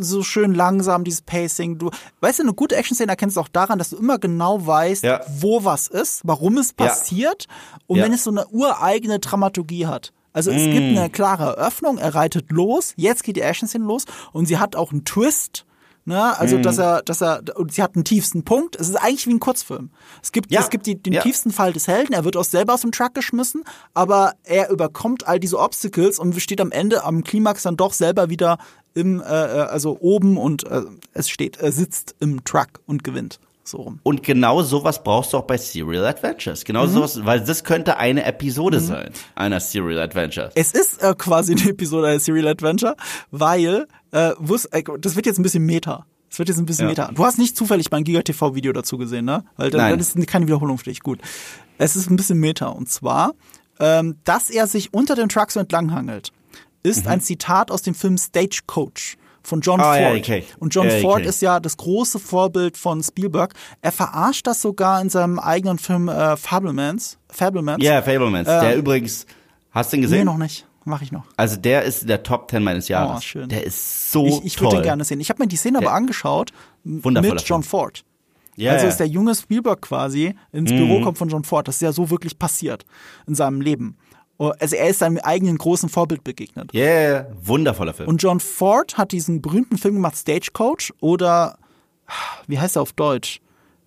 so schön langsam, dieses Pacing. Du, weißt du, eine gute Action-Szene erkennst du auch daran, dass du immer genau weißt, ja. wo was ist, warum es passiert ja. und wenn es so eine ureigene Dramaturgie hat. Also es mm. gibt eine klare Eröffnung, er reitet los, jetzt geht die Action-Szene los und sie hat auch einen Twist Ne? Also, mhm. dass er, dass er, und sie hat einen tiefsten Punkt. Es ist eigentlich wie ein Kurzfilm. Es gibt, ja. es gibt die, den ja. tiefsten Fall des Helden. Er wird auch selber aus dem Truck geschmissen, aber er überkommt all diese Obstacles und steht am Ende, am Klimax dann doch selber wieder im, äh, äh also oben und äh, es steht, er sitzt im Truck und gewinnt. So rum. Und genau sowas brauchst du auch bei Serial Adventures. Genau mhm. sowas, weil das könnte eine Episode mhm. sein, einer Serial Adventures. Es ist äh, quasi eine Episode einer Serial Adventure, weil äh, äh, das wird jetzt ein bisschen Meta. Das wird jetzt ein bisschen ja. Meta. Du hast nicht zufällig mein Giga-TV-Video dazu gesehen, ne? Weil dann, das ist keine Wiederholung für dich. Gut. Es ist ein bisschen Meta. Und zwar, ähm, dass er sich unter den Trucks so entlanghangelt, ist mhm. ein Zitat aus dem Film Stagecoach von John oh, Ford. Ja, okay. Und John ja, Ford okay. ist ja das große Vorbild von Spielberg. Er verarscht das sogar in seinem eigenen Film äh, Fablemans. Fablemans. Ja, Fablemans. Äh, der übrigens, hast du den gesehen? Nee, noch nicht. Mach ich noch. Also der ist der Top 10 meines Jahres. Oh, schön. Der ist so Ich, ich würde den gerne sehen. Ich habe mir die Szene der aber angeschaut mit John. Ford. Ja, also ist der junge Spielberg quasi ins mhm. Büro kommt von John Ford. Das ist ja so wirklich passiert in seinem Leben. Oh, also er ist seinem eigenen großen Vorbild begegnet. Ja, yeah, wundervoller Film. Und John Ford hat diesen berühmten Film gemacht, Stagecoach oder wie heißt er auf Deutsch?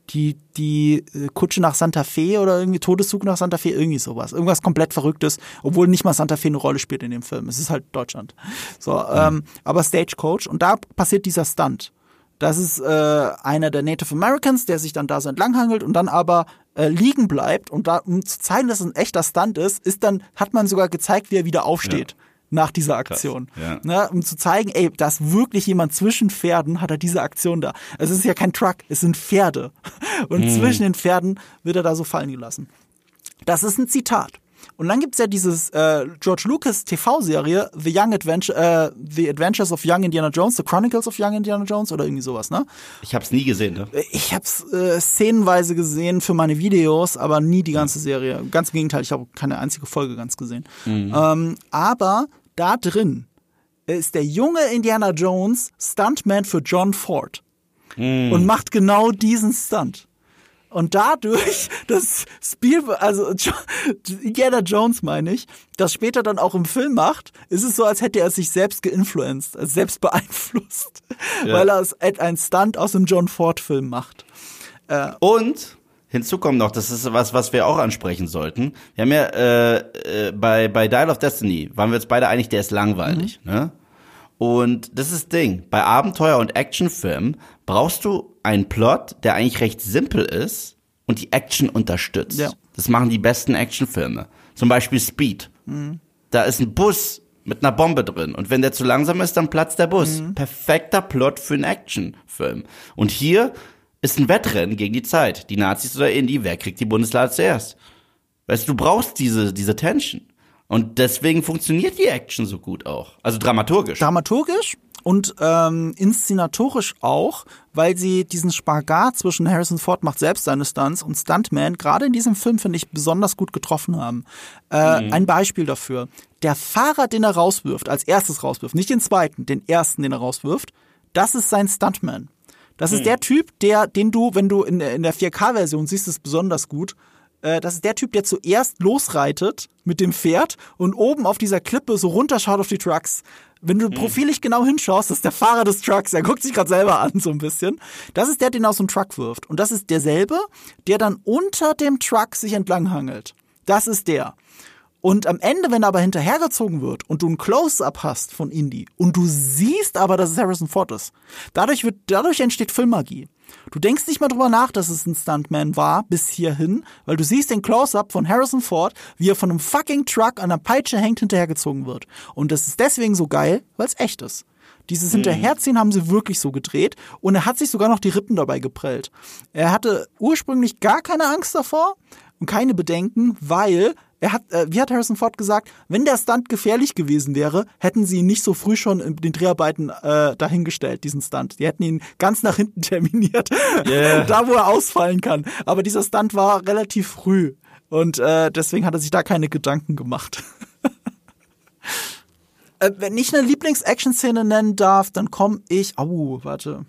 Die, die äh, Kutsche nach Santa Fe oder irgendwie Todeszug nach Santa Fe, irgendwie sowas. Irgendwas komplett Verrücktes, obwohl nicht mal Santa Fe eine Rolle spielt in dem Film. Es ist halt Deutschland. So, mhm. ähm, aber Stagecoach und da passiert dieser Stunt. Das ist äh, einer der Native Americans, der sich dann da so entlanghangelt und dann aber äh, liegen bleibt und da, um zu zeigen, dass es ein echter Stunt ist, ist dann, hat man sogar gezeigt, wie er wieder aufsteht. Ja. Nach dieser Aktion. Ja. Ne, um zu zeigen, ey, da ist wirklich jemand zwischen Pferden, hat er diese Aktion da. Es ist ja kein Truck, es sind Pferde. Und mhm. zwischen den Pferden wird er da so fallen gelassen. Das ist ein Zitat. Und dann gibt's ja dieses äh, George Lucas TV-Serie The Young Adventure, äh, The Adventures of Young Indiana Jones, The Chronicles of Young Indiana Jones oder irgendwie sowas, ne? Ich hab's nie gesehen, ne? Ich hab's äh, szenenweise gesehen für meine Videos, aber nie die ganze Serie. Ganz im Gegenteil, ich habe keine einzige Folge ganz gesehen. Mhm. Ähm, aber da drin ist der junge Indiana Jones Stuntman für John Ford. Mhm. Und macht genau diesen Stunt. Und dadurch, dass Spielberg, also Indiana Jones meine ich, das später dann auch im Film macht, ist es so, als hätte er sich selbst geinfluenced, also selbst beeinflusst, ja. weil er einen Stunt aus dem John Ford Film macht. Äh, Und hinzu kommt noch, das ist was, was wir auch ansprechen sollten. Wir haben ja äh, äh, bei bei Dial of Destiny waren wir uns beide einig, der ist langweilig, mhm. ne? Und das ist das Ding. Bei Abenteuer- und Actionfilmen brauchst du einen Plot, der eigentlich recht simpel ist und die Action unterstützt. Ja. Das machen die besten Actionfilme. Zum Beispiel Speed. Mhm. Da ist ein Bus mit einer Bombe drin. Und wenn der zu langsam ist, dann platzt der Bus. Mhm. Perfekter Plot für einen Actionfilm. Und hier ist ein Wettrennen gegen die Zeit. Die Nazis oder Indie, wer kriegt die Bundeslade zuerst? Weißt du, du brauchst diese, diese Tension. Und deswegen funktioniert die Action so gut auch. Also dramaturgisch. Dramaturgisch und ähm, inszenatorisch auch, weil sie diesen Spagat zwischen Harrison Ford macht selbst seine Stunts und Stuntman gerade in diesem Film, finde ich, besonders gut getroffen haben. Äh, mhm. Ein Beispiel dafür. Der Fahrer, den er rauswirft, als erstes rauswirft, nicht den zweiten, den ersten, den er rauswirft, das ist sein Stuntman. Das ist mhm. der Typ, der, den du, wenn du in, in der 4K-Version siehst, ist besonders gut, das ist der Typ, der zuerst losreitet mit dem Pferd und oben auf dieser Klippe so runterschaut auf die Trucks. Wenn du hm. profilig genau hinschaust, das ist der Fahrer des Trucks, er guckt sich gerade selber an so ein bisschen. Das ist der, den er aus dem Truck wirft. Und das ist derselbe, der dann unter dem Truck sich entlanghangelt. Das ist der. Und am Ende, wenn er aber hinterhergezogen wird und du ein Close-up hast von Indy und du siehst aber, dass es Harrison Ford ist, dadurch wird, dadurch entsteht Filmmagie. Du denkst nicht mal drüber nach, dass es ein Stuntman war, bis hierhin, weil du siehst den Close-Up von Harrison Ford, wie er von einem fucking Truck an einer Peitsche hängt, hinterhergezogen wird. Und das ist deswegen so geil, weil es echt ist. Dieses mhm. Hinterherziehen haben sie wirklich so gedreht und er hat sich sogar noch die Rippen dabei geprellt. Er hatte ursprünglich gar keine Angst davor und keine Bedenken, weil Er hat, äh, wie hat Harrison Ford gesagt, wenn der Stunt gefährlich gewesen wäre, hätten sie ihn nicht so früh schon in den Dreharbeiten äh, dahingestellt, diesen Stunt. Die hätten ihn ganz nach hinten terminiert, Yeah. da wo er ausfallen kann. Aber dieser Stunt war relativ früh und äh, deswegen hat er sich da keine Gedanken gemacht. äh, wenn ich eine Lieblings-Action-Szene nennen darf, dann komme ich. Au, warte.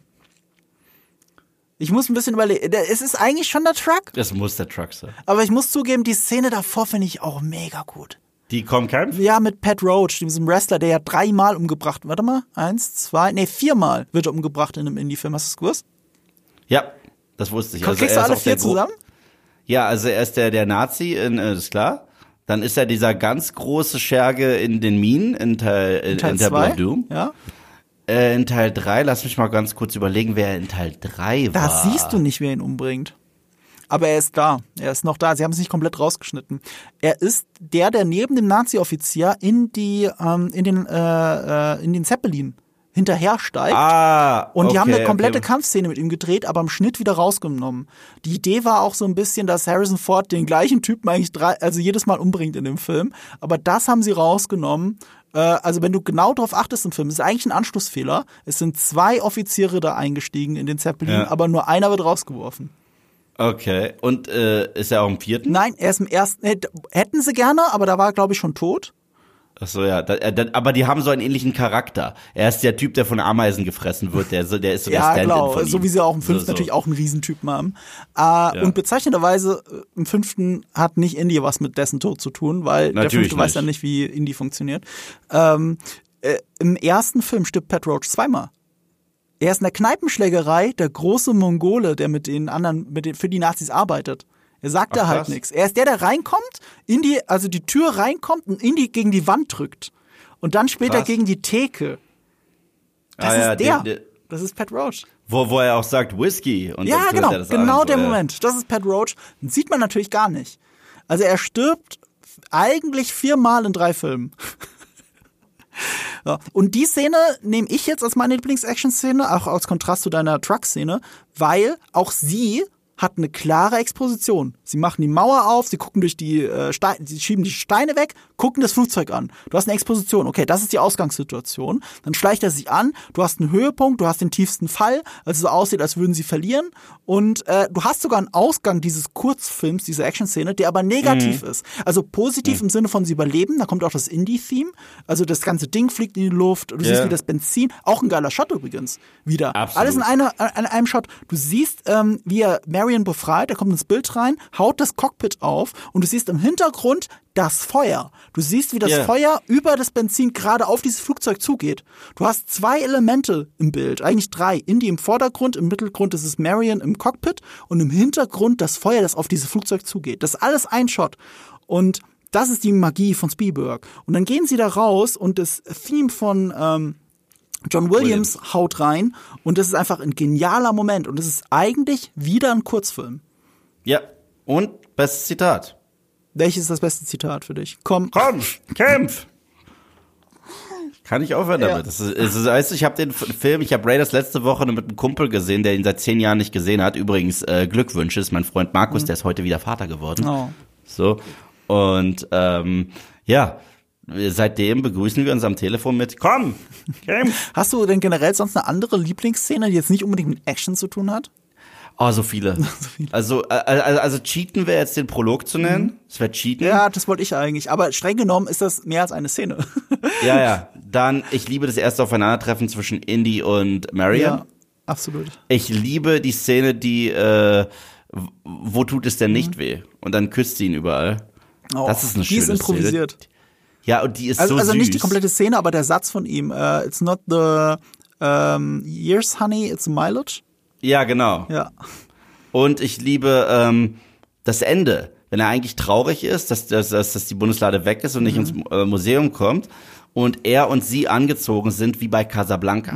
Ich muss ein bisschen überlegen. Es ist eigentlich schon der Truck, Das muss der Truck sein. aber ich muss zugeben, die Szene davor finde ich auch mega gut. Die kommen Kampf? Ja, mit Pat Roach, diesem Wrestler, der ja dreimal umgebracht Warte mal, eins, zwei, nee, viermal wird er umgebracht in einem Indie-Film. Hast du es gewusst? Ja, das wusste ich. Kriegst er du alle vier zusammen? Ja, also er ist der, der Nazi, in, äh, ist klar. Dann ist er dieser ganz große Scherge in den Minen in Teil, in, Teil in zwei? of Doom. Ja. Äh, in Teil 3, lass mich mal ganz kurz überlegen, wer in Teil 3 Da war. siehst du nicht, wer ihn umbringt. Aber er ist da. Er ist noch da. Sie haben es nicht komplett rausgeschnitten. Er ist der, der neben dem Nazi-Offizier in die, ähm, in den, äh, äh, in den Zeppelin hinterher steigt. Ah, Und die haben okay, eine komplette okay. Kampfszene mit ihm gedreht, aber im Schnitt wieder rausgenommen. Die Idee war auch so ein bisschen, dass Harrison Ford den gleichen Typen eigentlich drei, also jedes Mal umbringt in dem Film. Aber das haben sie rausgenommen. Äh, also wenn du genau darauf achtest im Film, ist eigentlich ein Anschlussfehler. Es sind zwei Offiziere da eingestiegen in den Zeppelin, Ja. aber nur einer wird rausgeworfen. Okay, und äh, ist er auch im vierten? Nein, er ist im ersten. Hätt- Hätten sie gerne, aber da war er, glaube ich, schon tot. Ach so, ja. Da, äh, da, aber die haben so einen ähnlichen Charakter. Er ist der Typ, der von Ameisen gefressen wird. Der, so- der ist so der Ja, Stand-in genau. von ihm. So wie sie auch im So, fünften so. natürlich auch einen Riesentypen haben. Äh, Und bezeichnenderweise äh, im fünften hat nicht Indy was mit dessen Tod zu tun, weil der Natürlich fünfte weiß nicht. ja nicht, wie Indy funktioniert. Ähm, äh, Im ersten Film stirbt Pat Roach zweimal. Er ist in der Kneipenschlägerei der große Mongole, der mit den anderen, mit den, für die Nazis arbeitet. Er sagt Ach, da halt nichts. Er ist der, der reinkommt, in die, also die Tür reinkommt und Indy gegen die Wand drückt. Und dann später Krass. gegen die Theke. Das Ah, ja, ist der. den- den- das ist Pat Roach. Wo, wo er auch sagt Whisky. Und Ja, genau, genau an, der ja. Moment. Das ist Pat Roach. Den sieht man natürlich gar nicht. Also er stirbt eigentlich viermal in drei Filmen. Ja. Und die Szene nehme ich jetzt als meine Lieblings-Action-Szene, auch als Kontrast zu deiner Truck-Szene, weil auch sie hat eine klare Exposition. Sie machen die Mauer auf, sie gucken durch die äh, Steine, sie schieben die Steine weg, gucken das Flugzeug an. Du hast eine Exposition. Okay, das ist die Ausgangssituation. Dann schleicht er sich an. Du hast einen Höhepunkt, du hast den tiefsten Fall, also so aussieht, als würden sie verlieren. Und äh, du hast sogar einen Ausgang dieses Kurzfilms, dieser Action-Szene, der aber negativ ist. Also positiv im Sinne von sie überleben. Da kommt auch das Indie-Theme. Also das ganze Ding fliegt in die Luft. Du siehst, Ja. wie das Benzin, auch ein geiler Shot übrigens, wieder. Absolut. Alles in einer, an einem Shot. Du siehst, ähm, wie er Marion befreit, er kommt ins Bild rein, haut das Cockpit auf und du siehst im Hintergrund das Feuer. Du siehst, wie das Ja. Feuer über das Benzin gerade auf dieses Flugzeug zugeht. Du hast zwei Elemente im Bild, eigentlich drei. Indy im Vordergrund, im Mittelgrund ist es Marion im Cockpit und im Hintergrund das Feuer, das auf dieses Flugzeug zugeht. Das ist alles ein Shot. Und das ist die Magie von Spielberg. Und dann gehen sie da raus und das Theme von ähm, John Williams, haut rein und das ist einfach ein genialer Moment und es ist eigentlich wieder ein Kurzfilm. Ja. Und bestes Zitat. Welches ist das beste Zitat für dich? Komm. Komm, kämpf! Kann ich aufhören Ja. damit? Das ist, weißt du, ich habe den Film, ich habe Raiders letzte Woche mit einem Kumpel gesehen, der ihn seit zehn Jahren nicht gesehen hat. Übrigens, äh, Glückwünsche, ist mein Freund Markus, der ist heute wieder Vater geworden. Oh. So. Und ähm, ja, seitdem begrüßen wir uns am Telefon mit Komm, kämpf! Hast du denn generell sonst eine andere Lieblingsszene, die jetzt nicht unbedingt mit Action zu tun hat? Oh, so viele. Also, äh, also, also Cheaten wäre jetzt den Prolog zu nennen. Es wäre Cheaten. Ja, das wollte ich eigentlich. Aber streng genommen ist das mehr als eine Szene. ja, ja. Dann, ich liebe das erste Aufeinandertreffen zwischen Indy und Marion. ja, absolut. Ich liebe die Szene, die, äh, wo tut es denn nicht weh? Und dann küsst sie ihn überall. Oh, das ist eine die schöne ist improvisiert. Szene. Ja, und die ist Also, so also nicht die komplette Szene, aber der Satz von ihm. Uh, it's not the um, years, honey, it's mileage. Ja, genau. Ja. Und ich liebe ähm, das Ende, wenn er eigentlich traurig ist, dass, dass, dass, die Bundeslade weg ist und nicht Mhm. ins äh, Museum kommt und er und sie angezogen sind wie bei Casablanca.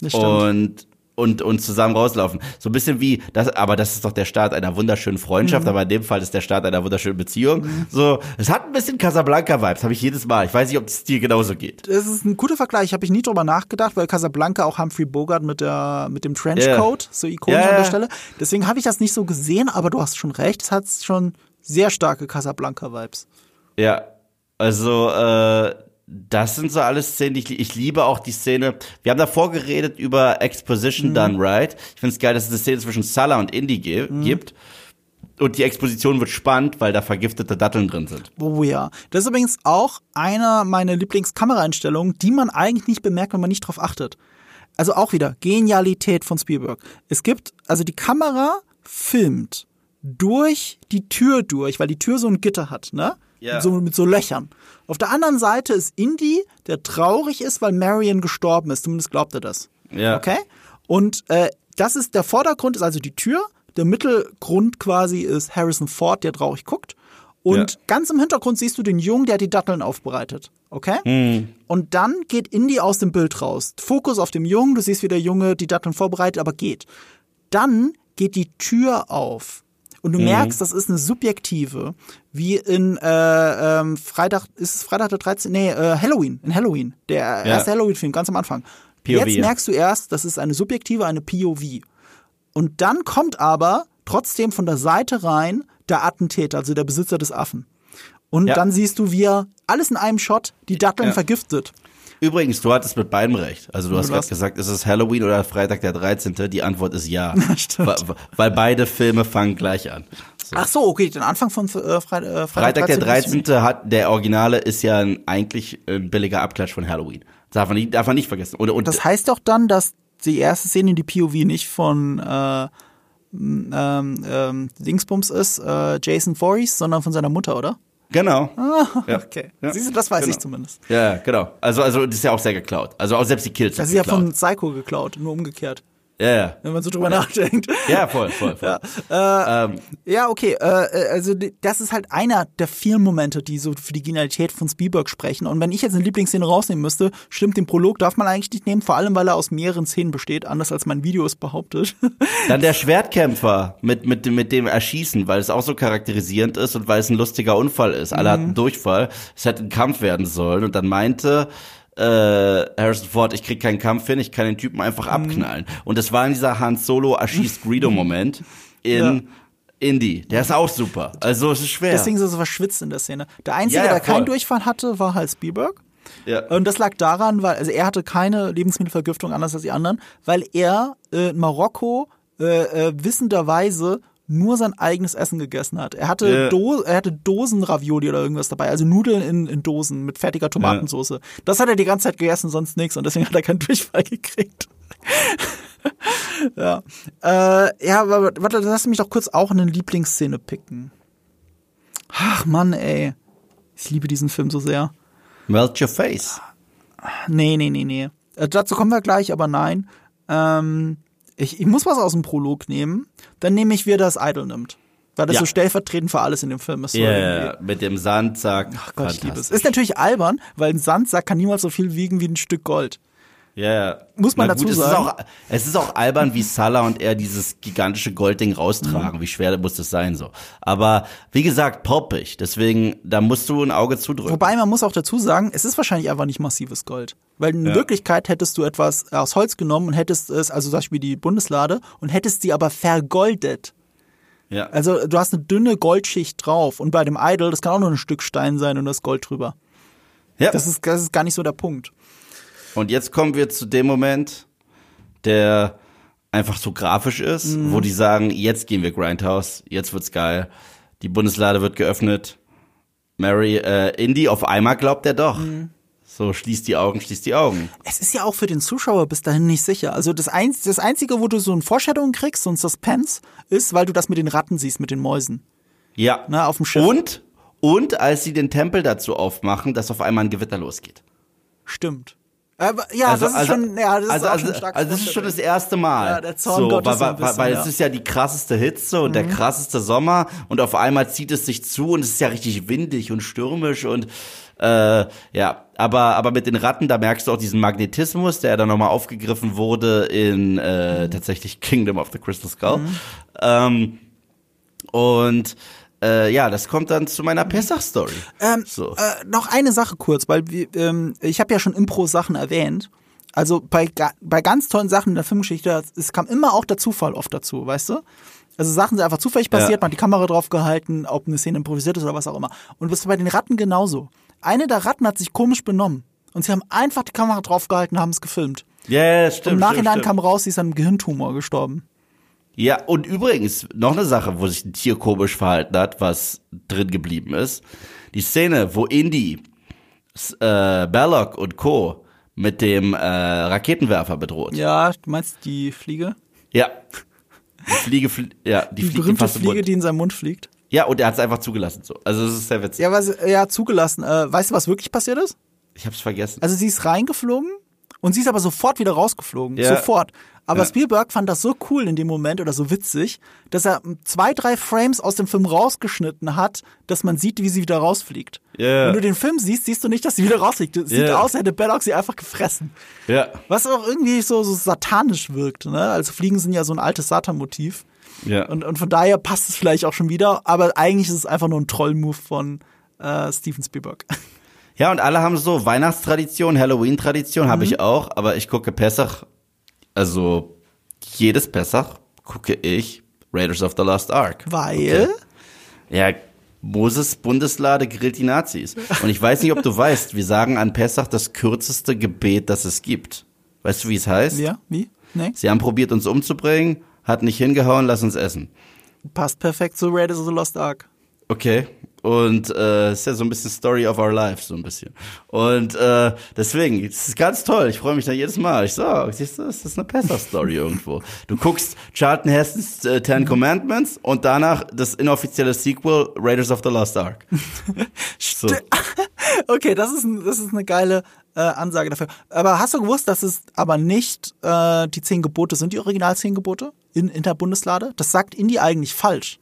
Das stimmt. und und und zusammen rauslaufen. So ein bisschen wie das, aber das ist doch der Start einer wunderschönen Freundschaft, Mhm. aber in dem Fall ist der Start einer wunderschönen Beziehung. So, es hat ein bisschen Casablanca-Vibes, habe ich jedes Mal. Ich weiß nicht, ob es dir genauso geht. Das ist ein guter Vergleich, habe ich nie drüber nachgedacht, weil Casablanca auch Humphrey Bogart mit der mit dem Trenchcoat, so ikonisch Ja, an der. Stelle. Deswegen habe ich das nicht so gesehen, aber du hast schon recht, es hat schon sehr starke Casablanca-Vibes. Ja, also äh, das sind so alles Szenen, die ich, ich liebe auch die Szene. Wir haben davor geredet über Exposition done right. Ich finde es geil, dass es eine Szene zwischen Salah und Indy ge gibt. Und die Exposition wird spannend, weil da vergiftete Datteln drin sind. Oh ja. Das ist übrigens auch einer meiner Lieblingskameraeinstellungen, die man eigentlich nicht bemerkt, wenn man nicht drauf achtet. Also auch wieder Genialität von Spielberg. Es gibt, also die Kamera filmt durch die Tür durch, weil die Tür so ein Gitter hat, ne? Ja. So mit so Löchern. Auf der anderen Seite ist Indy, der traurig ist, weil Marion gestorben ist. Zumindest glaubt er das. Ja. Okay? Und äh, das ist der Vordergrund ist also die Tür, der Mittelgrund quasi ist Harrison Ford, der traurig guckt. Und Ja. ganz im Hintergrund siehst du den Jungen, der die Datteln aufbereitet. Okay? Und dann geht Indy aus dem Bild raus. Fokus auf dem Jungen, du siehst, wie der Junge die Datteln vorbereitet, aber geht. Dann geht die Tür auf. Und du merkst, das ist eine subjektive, wie in äh, ähm, Freitag, ist es Freitag der 13. Nee, äh, Halloween, in Halloween. Der erste Halloween-Film, ganz am Anfang. POV, Jetzt ja. merkst du erst, das ist eine subjektive, eine POV. Und dann kommt aber trotzdem von der Seite rein der Attentäter, also der Besitzer des Affen. Und Ja. dann siehst du, wie er alles in einem Shot die Datteln Ja. vergiftet. Übrigens, du hattest mit beidem recht. Also du hast gerade gesagt, ist es Halloween oder Freitag der 13.? Die Antwort ist ja. Weil, weil beide Filme fangen gleich an. So. Ach so, okay, den Anfang von äh, Fre äh, Freitag, Freitag der 13. 13. hat der Originale ist ja ein, eigentlich ein billiger Abklatsch von Halloween. Darf man nicht, darf man nicht vergessen. Und, und Das heißt doch dann, dass die erste Szene in die POV nicht von äh, ähm, ähm, Dingsbums ist, äh, Jason Voorhees, sondern von seiner Mutter, oder? Genau. Ja. Okay. Ja. Siehst du, das weiß Genau. ich zumindest. Ja, genau. Also, also das ist ja auch sehr geklaut. Also auch selbst die Kills Das ist ja geklaut. von Psycho geklaut, nur umgekehrt, ja, ja. wenn man so drüber nachdenkt. Ja, voll, voll, voll. ähm, Ja, okay. Äh, also die- das ist halt einer der vielen Momente, die so für die Genialität von Spielberg sprechen. Und wenn ich jetzt eine Lieblingsszene rausnehmen müsste, stimmt, den Prolog darf man eigentlich nicht nehmen, vor allem weil er aus mehreren Szenen besteht, anders als mein Video es behauptet. Dann der Schwertkämpfer mit, mit, dem- mit dem Erschießen, weil es auch so charakterisierend ist und weil es ein lustiger Unfall ist. Alle Mhm. hatten Durchfall. Es hätte ein Kampf werden sollen. Und dann meinte äh, Harrison Ford, ich krieg keinen Kampf hin, ich kann den Typen einfach Mhm. abknallen. Und das war in dieser Han Solo erschießt Greedo-Moment in Indie. Der ist auch super. Also es ist schwer. Deswegen ist er so verschwitzt in der Szene. Der Einzige, Ja, ja, der keinen. Durchfall hatte, war halt Spielberg. ja. Und das lag daran, weil, also er hatte keine Lebensmittelvergiftung anders als die anderen, weil er äh, in Marokko äh, äh, wissenderweise nur sein eigenes Essen gegessen hat. Er hatte, Ja. Do er hatte Dosen Ravioli oder irgendwas dabei, also Nudeln in, in Dosen mit fertiger Tomatensauce. Das hat er die ganze Zeit gegessen, sonst nichts und deswegen hat er keinen Durchfall gekriegt. ja. Äh, ja, aber warte, lass mich doch kurz auch eine Lieblingsszene picken. Ach Mann, ey. Ich liebe diesen Film so sehr. Melt your face. Nee, nee, nee, nee. Äh, dazu kommen wir gleich, aber nein. Ähm, ich, ich muss was aus dem Prolog nehmen. Dann nehme ich, wie das Idol nimmt. Weil das Ja. so stellvertretend für alles in dem Film ist. Ja, irgendwie. mit dem Sandsack. Ach Gott, ich liebe es. Ist natürlich albern, weil ein Sandsack kann niemals so viel wiegen wie ein Stück Gold. Ja, ja. Muss man Na dazu gut, sagen. Es ist, auch, es ist auch albern, wie Salah und er dieses gigantische Goldding raustragen. Mhm. Wie schwer muss das sein so? Aber wie gesagt, poppig. Deswegen, da musst du ein Auge zudrücken. Wobei man muss auch dazu sagen, es ist wahrscheinlich einfach nicht massives Gold. Weil in Ja. Wirklichkeit hättest du etwas aus Holz genommen und hättest es, also zum Beispiel die Bundeslade, und hättest sie aber vergoldet. ja. Also du hast eine dünne Goldschicht drauf. Und bei dem Idol, das kann auch nur ein Stück Stein sein und das Gold drüber. ja. Das ist, das ist gar nicht so der Punkt. Und jetzt kommen wir zu dem Moment, der einfach so grafisch ist, Mhm. wo die sagen, jetzt gehen wir Grindhouse, jetzt wird's geil. Die Bundeslade wird geöffnet. Mary, äh, Indy, auf einmal glaubt er doch. Mhm. So, schließt die Augen, schließt die Augen. Es ist ja auch für den Zuschauer bis dahin nicht sicher. Also das, Einz das Einzige, wo du so ein Vorstellung kriegst, so ein Suspense, ist, weil du das mit den Ratten siehst, mit den Mäusen. Ja. Na, auf dem Schiff. Und, und als sie den Tempel dazu aufmachen, dass auf einmal ein Gewitter losgeht. Stimmt. Aber, ja, das ist schon, ja, das ist also, auch also, schon stark. also das ist schon das erste Mal. Ja, der Zorn Gottes so weil, ein weil, bisschen, weil ja. Mhm. es ist ja die krasseste Hitze und der krasseste Sommer und auf einmal zieht es sich zu und es ist ja richtig windig und stürmisch und äh, ja, aber aber mit den Ratten, da merkst du auch diesen Magnetismus, der dann nochmal aufgegriffen wurde in äh, Mhm. tatsächlich Kingdom of the Crystal Skull. Ähm, und äh, ja, das kommt dann zu meiner Pessach-Story. Ähm, so. äh, noch eine Sache kurz, weil wir, ähm, ich habe ja schon Impro-Sachen erwähnt. Also bei, bei ganz tollen Sachen in der Filmgeschichte, es kam immer auch der Zufall oft dazu, weißt du? Also Sachen sind einfach zufällig passiert, Ja. man hat die Kamera drauf gehalten, ob eine Szene improvisiert ist oder was auch immer. Und das bei den Ratten genauso. Eine der Ratten hat sich komisch benommen. Und sie haben einfach die Kamera drauf gehalten und haben es gefilmt. Ja, ja, stimmt. Im Nachhinein stimmt, kam raus, sie ist an einem Gehirntumor gestorben. Ja, und übrigens, noch eine Sache, wo sich ein Tier komisch verhalten hat, was drin geblieben ist. Die Szene, wo Indy, äh, Belloc und Co. mit dem äh, Raketenwerfer bedroht. Ja, du meinst die Fliege? Ja. Die Fliege, fl ja, die, Die fliegt berühmte fast Fliege, die in seinem Mund fliegt. Ja, und er hat es einfach zugelassen so. Also das ist sehr witzig. Ja, was, ja, zugelassen. Äh, weißt du, was wirklich passiert ist? Ich hab's vergessen. Also sie ist reingeflogen und sie ist aber sofort wieder rausgeflogen. Ja. Sofort. Aber Ja. Spielberg fand das so cool in dem Moment oder so witzig, dass er zwei, drei Frames aus dem Film rausgeschnitten hat, dass man sieht, wie sie wieder rausfliegt. Ja. Wenn du den Film siehst, siehst du nicht, dass sie wieder rausfliegt. Sieht Ja. aus, als hätte Belloc sie einfach gefressen. ja. Was auch irgendwie so, so satanisch wirkt. Ne? Also Fliegen sind ja so ein altes Satan-Motiv. Ja. Und, und von daher passt es vielleicht auch schon wieder. Aber eigentlich ist es einfach nur ein Troll-Move von äh, Steven Spielberg. Ja, und alle haben so Weihnachtstradition, Halloween-Tradition, habe Mhm. ich auch, aber ich gucke Pessach, also jedes Pessach gucke ich Raiders of the Lost Ark. Weil. Ja, Moses Bundeslade grillt die Nazis. Und ich weiß nicht, ob du weißt, wir sagen an Pessach das kürzeste Gebet, das es gibt. Weißt du, wie es heißt? Ja, wie? Nee? Sie haben probiert, uns umzubringen, hat nicht hingehauen, lass uns essen. Passt perfekt zu Raiders of the Lost Ark. Okay. Und äh, ist ja so ein bisschen Story of our life, so ein bisschen. Und äh, deswegen, es ist ganz toll. Ich freue mich da jedes Mal. Ich sag, siehst du, es ist eine Pessach-Story irgendwo. Du guckst Charlton Hestons äh, Ten Commandments und danach das inoffizielle Sequel Raiders of the Lost Ark. So. Okay, das ist, das ist eine geile äh, Ansage dafür. Aber hast du gewusst, dass es aber nicht äh, die zehn Gebote sind, die original zehn Gebote in, in der Bundeslade? Das sagt Indy eigentlich falsch.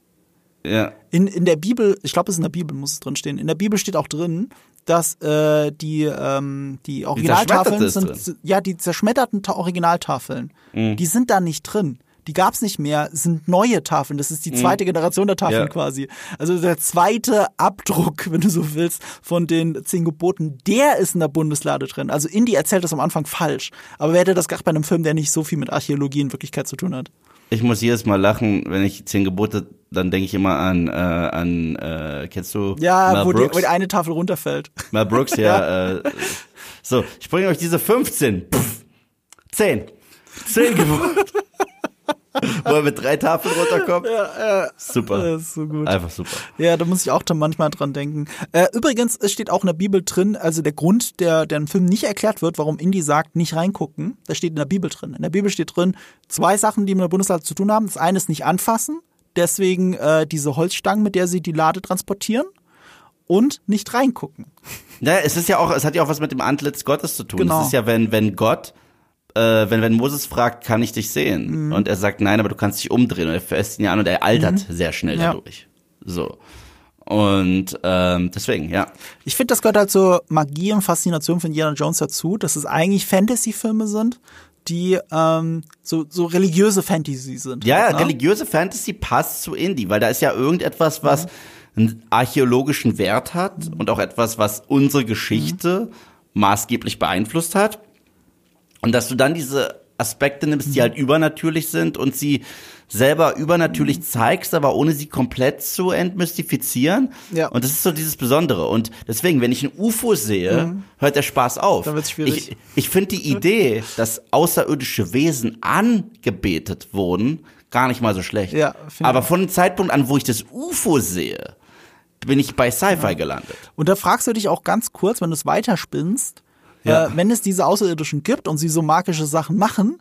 Ja. In, in der Bibel, ich glaube, es ist in der Bibel, muss es drin stehen. In der Bibel steht auch drin, dass äh, die, ähm, die Originaltafeln ist sind, ja, die zerschmetterten Ta Originaltafeln, Mhm. die sind da nicht drin. Die gab's nicht mehr, sind neue Tafeln. Das ist die zweite Generation der Tafeln Mhm. Ja. quasi. Also der zweite Abdruck, wenn du so willst, von den zehn Geboten, der ist in der Bundeslade drin. Also Indy erzählt das am Anfang falsch. Aber wer hätte das gedacht bei einem Film, der nicht so viel mit Archäologie in Wirklichkeit zu tun hat? Ich muss jedes Mal lachen, wenn ich Zehn Gebote, dann denke ich immer an, äh, an äh, kennst du Ja, Mel wo die, Brooks? wo die eine Tafel runterfällt. Mel Brooks, ja. äh, so, ich bringe euch diese 15. Pff, 10. 10 Gebote. Wo er mit drei Tafeln runterkommt. Super. Das ist so gut. Einfach super. Ja, da muss ich auch dann manchmal dran denken. Äh, übrigens, es steht auch in der Bibel drin, also der Grund, der, der im Film nicht erklärt wird, warum Indy sagt, nicht reingucken, das steht in der Bibel drin. In der Bibel steht drin, zwei Sachen, die mit der Bundeslade zu tun haben. Das eine ist nicht anfassen, deswegen äh, diese Holzstangen, mit der sie die Lade transportieren und nicht reingucken. Naja, es ist ja auch, es hat ja auch was mit dem Antlitz Gottes zu tun. Genau. Es ist ja, wenn, wenn Gott, äh, wenn, wenn Moses fragt, kann ich dich Mhm. sehen? Und er sagt, nein, aber du kannst dich umdrehen. Und er fässt ihn ja an und er altert sehr schnell Mhm. Ja. dadurch. So. Und ähm, deswegen, ja. Ich finde, das gehört halt zur Magie und Faszination von Indiana Jones dazu, dass es eigentlich Fantasy-Filme sind, die ähm, so, so religiöse Fantasy sind. Ja, ja, ne? religiöse Fantasy passt zu Indie, weil da ist ja irgendetwas, was einen archäologischen Wert hat und auch etwas, was unsere Geschichte maßgeblich beeinflusst hat. Und dass du dann diese Aspekte nimmst, die halt übernatürlich sind und sie selber übernatürlich zeigst, aber ohne sie komplett zu entmystifizieren. Ja. Und das ist so dieses Besondere. Und deswegen, wenn ich ein UFO sehe, hört der Spaß auf. Dann wird's schwierig. Ich, ich finde die Idee, dass außerirdische Wesen angebetet wurden, gar nicht mal so schlecht. Ja, Aber von dem Zeitpunkt an, wo ich das UFO sehe, bin ich bei Sci-Fi gelandet. Und da fragst du dich auch ganz kurz, wenn du es weiterspinnst, Ja. äh, wenn es diese Außerirdischen gibt und sie so magische Sachen machen,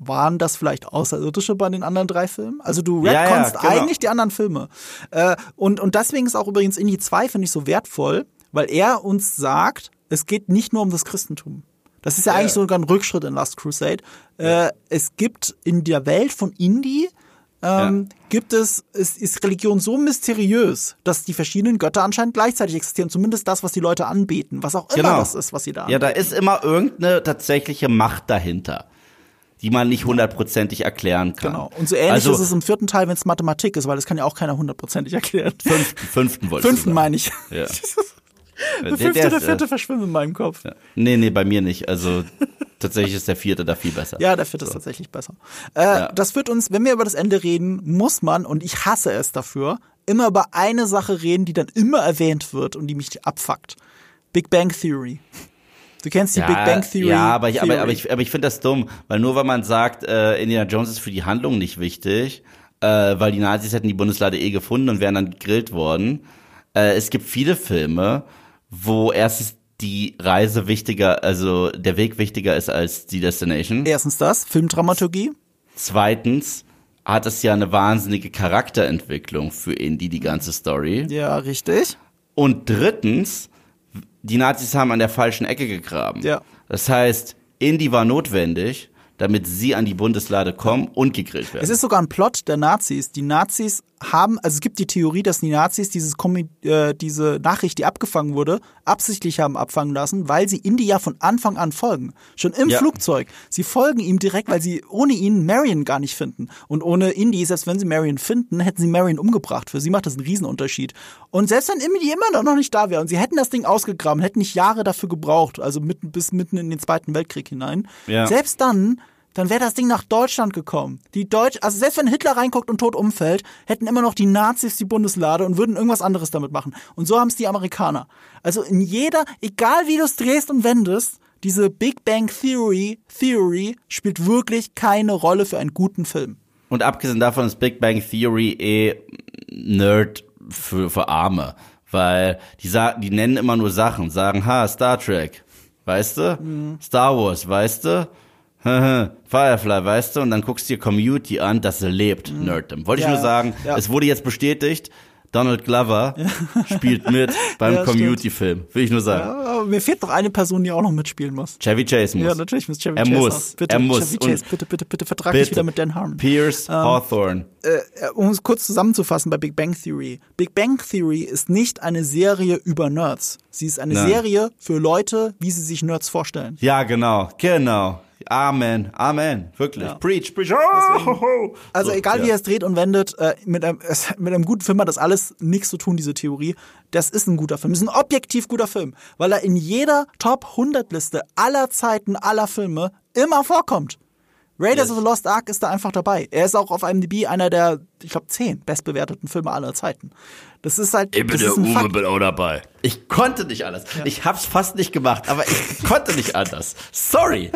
waren das vielleicht Außerirdische bei den anderen drei Filmen? Also du Ja, ja, retconst genau. eigentlich die anderen Filme. Äh, und, und deswegen ist auch übrigens Indie 2, finde ich, so wertvoll, weil er uns sagt, es geht nicht nur um das Christentum. Das ist ja, eigentlich sogar ein Rückschritt in Last Crusade. Äh, es gibt in der Welt von Indie ähm, gibt es, es ist Religion so mysteriös, dass die verschiedenen Götter anscheinend gleichzeitig existieren. Zumindest das, was die Leute anbeten, was auch immer Genau. das ist, was sie da Ja, anbeten. da ist immer irgendeine tatsächliche Macht dahinter, die man nicht hundertprozentig erklären kann. Genau. Und so ähnlich also, ist es im vierten Teil, wenn es Mathematik ist, weil das kann ja auch keiner hundertprozentig erklären. Fünften, fünften wollte Fünften meine ich. Ja. Der fünfte, der vierte verschwimmen in meinem Kopf. Nee, nee, bei mir nicht. Also tatsächlich ist der vierte da viel besser. Ja, der vierte ist tatsächlich besser. Äh, ja. Das führt uns, wenn wir über das Ende reden, muss man, und ich hasse es dafür, immer über eine Sache reden, die dann immer erwähnt wird und die mich abfuckt. Big Bang Theory. Du kennst die ja, Big Bang Theory. Ja, aber ich, aber, aber ich, aber ich finde das dumm, weil nur weil man sagt, äh, Indiana Jones ist für die Handlung nicht wichtig, äh, weil die Nazis hätten die Bundeslade eh gefunden und wären dann gegrillt worden. Äh, es gibt viele Filme, wo erstens die Reise wichtiger, also der Weg wichtiger ist als die Destination. Erstens das, Filmdramaturgie. Zweitens hat es ja eine wahnsinnige Charakterentwicklung für Indy, die ganze Story. Ja, richtig. Und drittens, die Nazis haben an der falschen Ecke gegraben. Ja. Das heißt, Indy war notwendig, damit sie an die Bundeslade kommen und gegrillt werden. Es ist sogar ein Plot der Nazis. Die Nazis haben, also es gibt die Theorie, dass die Nazis dieses äh, diese Nachricht, die abgefangen wurde, absichtlich haben abfangen lassen, weil sie Indy ja von Anfang an folgen. Schon im ja. Flugzeug. Sie folgen ihm direkt, weil sie ohne ihn Marion gar nicht finden. Und ohne Indy, selbst wenn sie Marion finden, hätten sie Marion umgebracht. Für sie macht das einen Riesenunterschied. Und selbst wenn Indy immer noch nicht da wäre und sie hätten das Ding ausgegraben, hätten nicht Jahre dafür gebraucht, also mitten, bis mitten in den Zweiten Weltkrieg hinein. Ja. Selbst dann dann wäre das Ding nach Deutschland gekommen. Die Deutsch, also selbst wenn Hitler reinguckt und tot umfällt, hätten immer noch die Nazis die Bundeslade und würden irgendwas anderes damit machen. Und so haben es die Amerikaner. Also in jeder, egal wie du es drehst und wendest, diese Big Bang Theory, Theory spielt wirklich keine Rolle für einen guten Film. Und abgesehen davon ist Big Bang Theory eh Nerd für, für Arme. Weil die, sagen, die nennen immer nur Sachen, sagen, ha, Star Trek, weißt du? Mhm. Star Wars, weißt du? Firefly, weißt du, und dann guckst du dir Community an, das lebt mhm. Nerddom. Wollte ja, ich nur sagen, ja. es wurde jetzt bestätigt, Donald Glover ja. spielt mit beim ja, Community-Film. Will ich nur sagen. Ja, mir fehlt noch eine Person, die auch noch mitspielen muss. Chevy Chase muss. Ja, natürlich muss Chevy er Chase. Muss. Bitte, er muss. Chevy Chase, bitte, bitte, bitte vertrag dich wieder mit Dan Harmon. Pierce ähm, Hawthorne. Äh, um es kurz zusammenzufassen bei Big Bang Theory. Big Bang Theory ist nicht eine Serie über Nerds. Sie ist eine Nein. Serie für Leute, wie sie sich Nerds vorstellen. Ja, genau. Genau. Amen, Amen, wirklich. Ja. Preach, preach. Oh, also so, egal ja. wie er es dreht und wendet, äh, mit, einem, mit einem guten Film hat das alles nichts zu tun, diese Theorie. Das ist ein guter Film. Das ist ein objektiv guter Film, weil er in jeder Top 100 Liste aller Zeiten, aller Filme immer vorkommt. Raiders yes. of the Lost Ark ist da einfach dabei. Er ist auch auf IMDb einer der, ich glaube, zehn bestbewerteten Filme aller Zeiten. Das ist halt. Ich bin der Uwe, Fakt. bin auch dabei. Ich konnte nicht alles. Ja. Ich hab's fast nicht gemacht, aber ich konnte nicht anders. Sorry.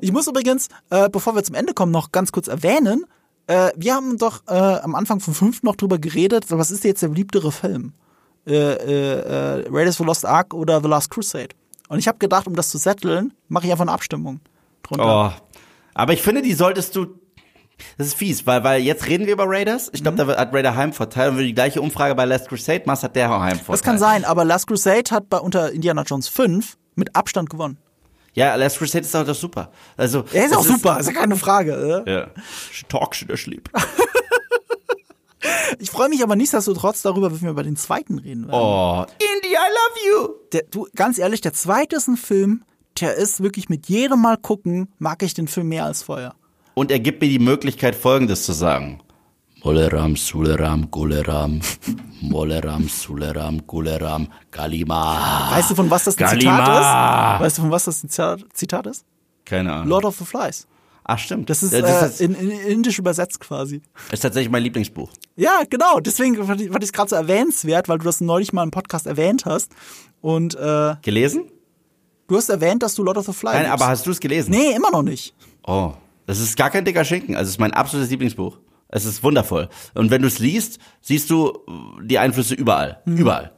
Ich muss übrigens, äh, bevor wir zum Ende kommen, noch ganz kurz erwähnen, äh, wir haben doch äh, am Anfang vom fünften noch drüber geredet, was ist jetzt der beliebtere Film? Äh, äh, äh, Raiders of the Lost Ark oder The Last Crusade? Und ich habe gedacht, um das zu setteln, mache ich einfach eine Abstimmung drunter. Oh, aber ich finde, die solltest du. Das ist fies, weil, weil jetzt reden wir über Raiders. Ich glaube, mhm. da hat Raider Heimvorteil. Und wenn du die gleiche Umfrage bei Last Crusade machst, hat der Heimvorteil. Das kann sein, aber Last Crusade hat bei unter Indiana Jones 5 mit Abstand gewonnen. Ja, Last Crusade ist auch doch super. Also, er ist auch super, ist ja keine Frage. Oder? Ja. Talk should sleep. Ich freue mich aber nichtsdestotrotz darüber, wenn wir über den zweiten reden werden. Oh, Indy, I love you. Der, du, ganz ehrlich, der zweite ist ein Film, der ist wirklich mit jedem Mal gucken, mag ich den Film mehr als vorher. Und er gibt mir die Möglichkeit, Folgendes zu sagen. Moleram, Suleram, Guleram, Moleram, Suleram, Guleram, Galima. Weißt du, von was das ein Galima. Zitat ist? Weißt du, von was das ein Zitat ist? Keine Ahnung. Lord of the Flies. Ach, stimmt. Das ist, das äh, in, in, Indisch übersetzt quasi. Ist tatsächlich mein Lieblingsbuch. Ja, genau. Deswegen fand ich es gerade so erwähnenswert, weil du das neulich mal im Podcast erwähnt hast. Und, äh, Gelesen? Du hast erwähnt, dass du Lord of the Flies Nein, aber hast du es gelesen? Nee, immer noch nicht. Oh, das ist gar kein dicker Schinken. Also es ist mein absolutes Lieblingsbuch. Es ist wundervoll. Und wenn du es liest, siehst du die Einflüsse überall. Mhm. Überall.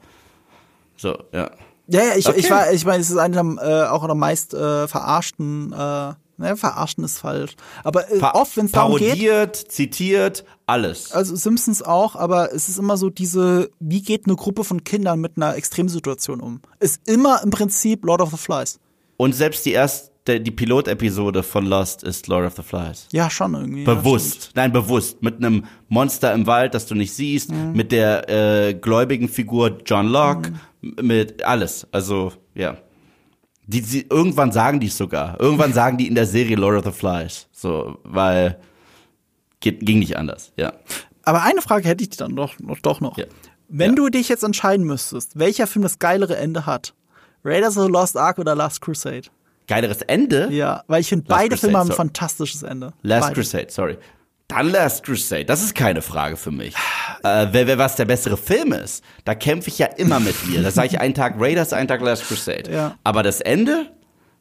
So, ja. Ja, ja, ich, okay. ich war, ich meine, es ist einer äh, auch der meist äh, verarschten äh, Ne, verarschen ist falsch. Aber äh, oft, wenn es darum geht. Parodiert, zitiert, alles. Also Simpsons auch, aber es ist immer so diese, wie geht eine Gruppe von Kindern mit einer Extremsituation um? Ist immer im Prinzip Lord of the Flies. Und selbst die erste, die Pilotepisode von Lost ist Lord of the Flies. Ja, schon irgendwie. Bewusst. Nein, bewusst. Mit einem Monster im Wald, das du nicht siehst, mhm. mit der äh, gläubigen Figur John Locke, mhm. mit alles. Also, ja. Die, die, irgendwann sagen die es sogar. Irgendwann sagen die in der Serie Lord of the Flies. So, weil geht, ging nicht anders, ja. Aber eine Frage hätte ich dann doch noch. Doch noch. Ja. Wenn ja. du dich jetzt entscheiden müsstest, welcher Film das geilere Ende hat, Raiders of the Lost Ark oder Last Crusade? geileres Ende? Ja, weil ich finde, beide Crusade, Filme haben ein sorry. fantastisches Ende. Last beide. Crusade, sorry. Dann Last Crusade, das ist keine Frage für mich. äh, wer, wer was der bessere Film ist, da kämpfe ich ja immer mit mir. Da sage ich einen Tag Raiders, einen Tag Last Crusade. Ja. Aber das Ende,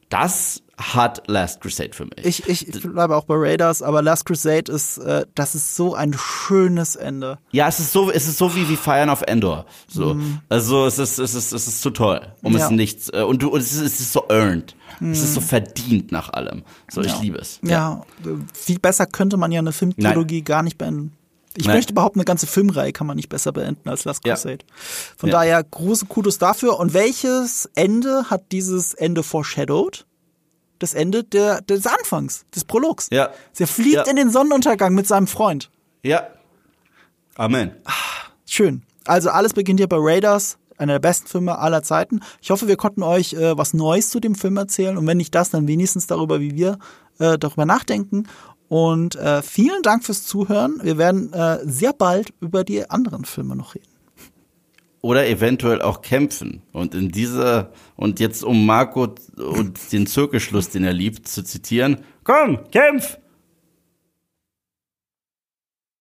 das hat Last Crusade für mich. Ich, ich bleibe auch bei Raiders, aber Last Crusade ist, äh, das ist so ein schönes Ende. ja, es ist so, es ist so wie wie Feiern auf Endor. So, also es ist, es ist, es ist zu toll, um Mhm. Ja. es nicht äh, und du, und es ist, es ist so earned, es ist so verdient nach allem. So, ich Ja. liebe es. Ja, äh, viel besser könnte man ja eine Filmtrilogie gar nicht beenden. Ich Nein. möchte behaupten, eine ganze Filmreihe kann man nicht besser beenden als Last Ja. Crusade. Von Ja. daher große Kudos dafür. Und welches Ende hat dieses Ende foreshadowed? Das Ende der, des Anfangs, des Prologs. Ja. Sie fliegt Ja. in den Sonnenuntergang mit seinem Freund. Ja. Amen. Schön. Also alles beginnt hier bei Raiders, einer der besten Filme aller Zeiten. Ich hoffe, wir konnten euch äh, was Neues zu dem Film erzählen und wenn nicht das, dann wenigstens darüber, wie wir äh, darüber nachdenken. Und äh, vielen Dank fürs Zuhören. Wir werden äh, sehr bald über die anderen Filme noch reden. oder eventuell auch kämpfen. Und in dieser, und jetzt um Marco und den Zirkelschluss, den er liebt, zu zitieren, komm, kämpf!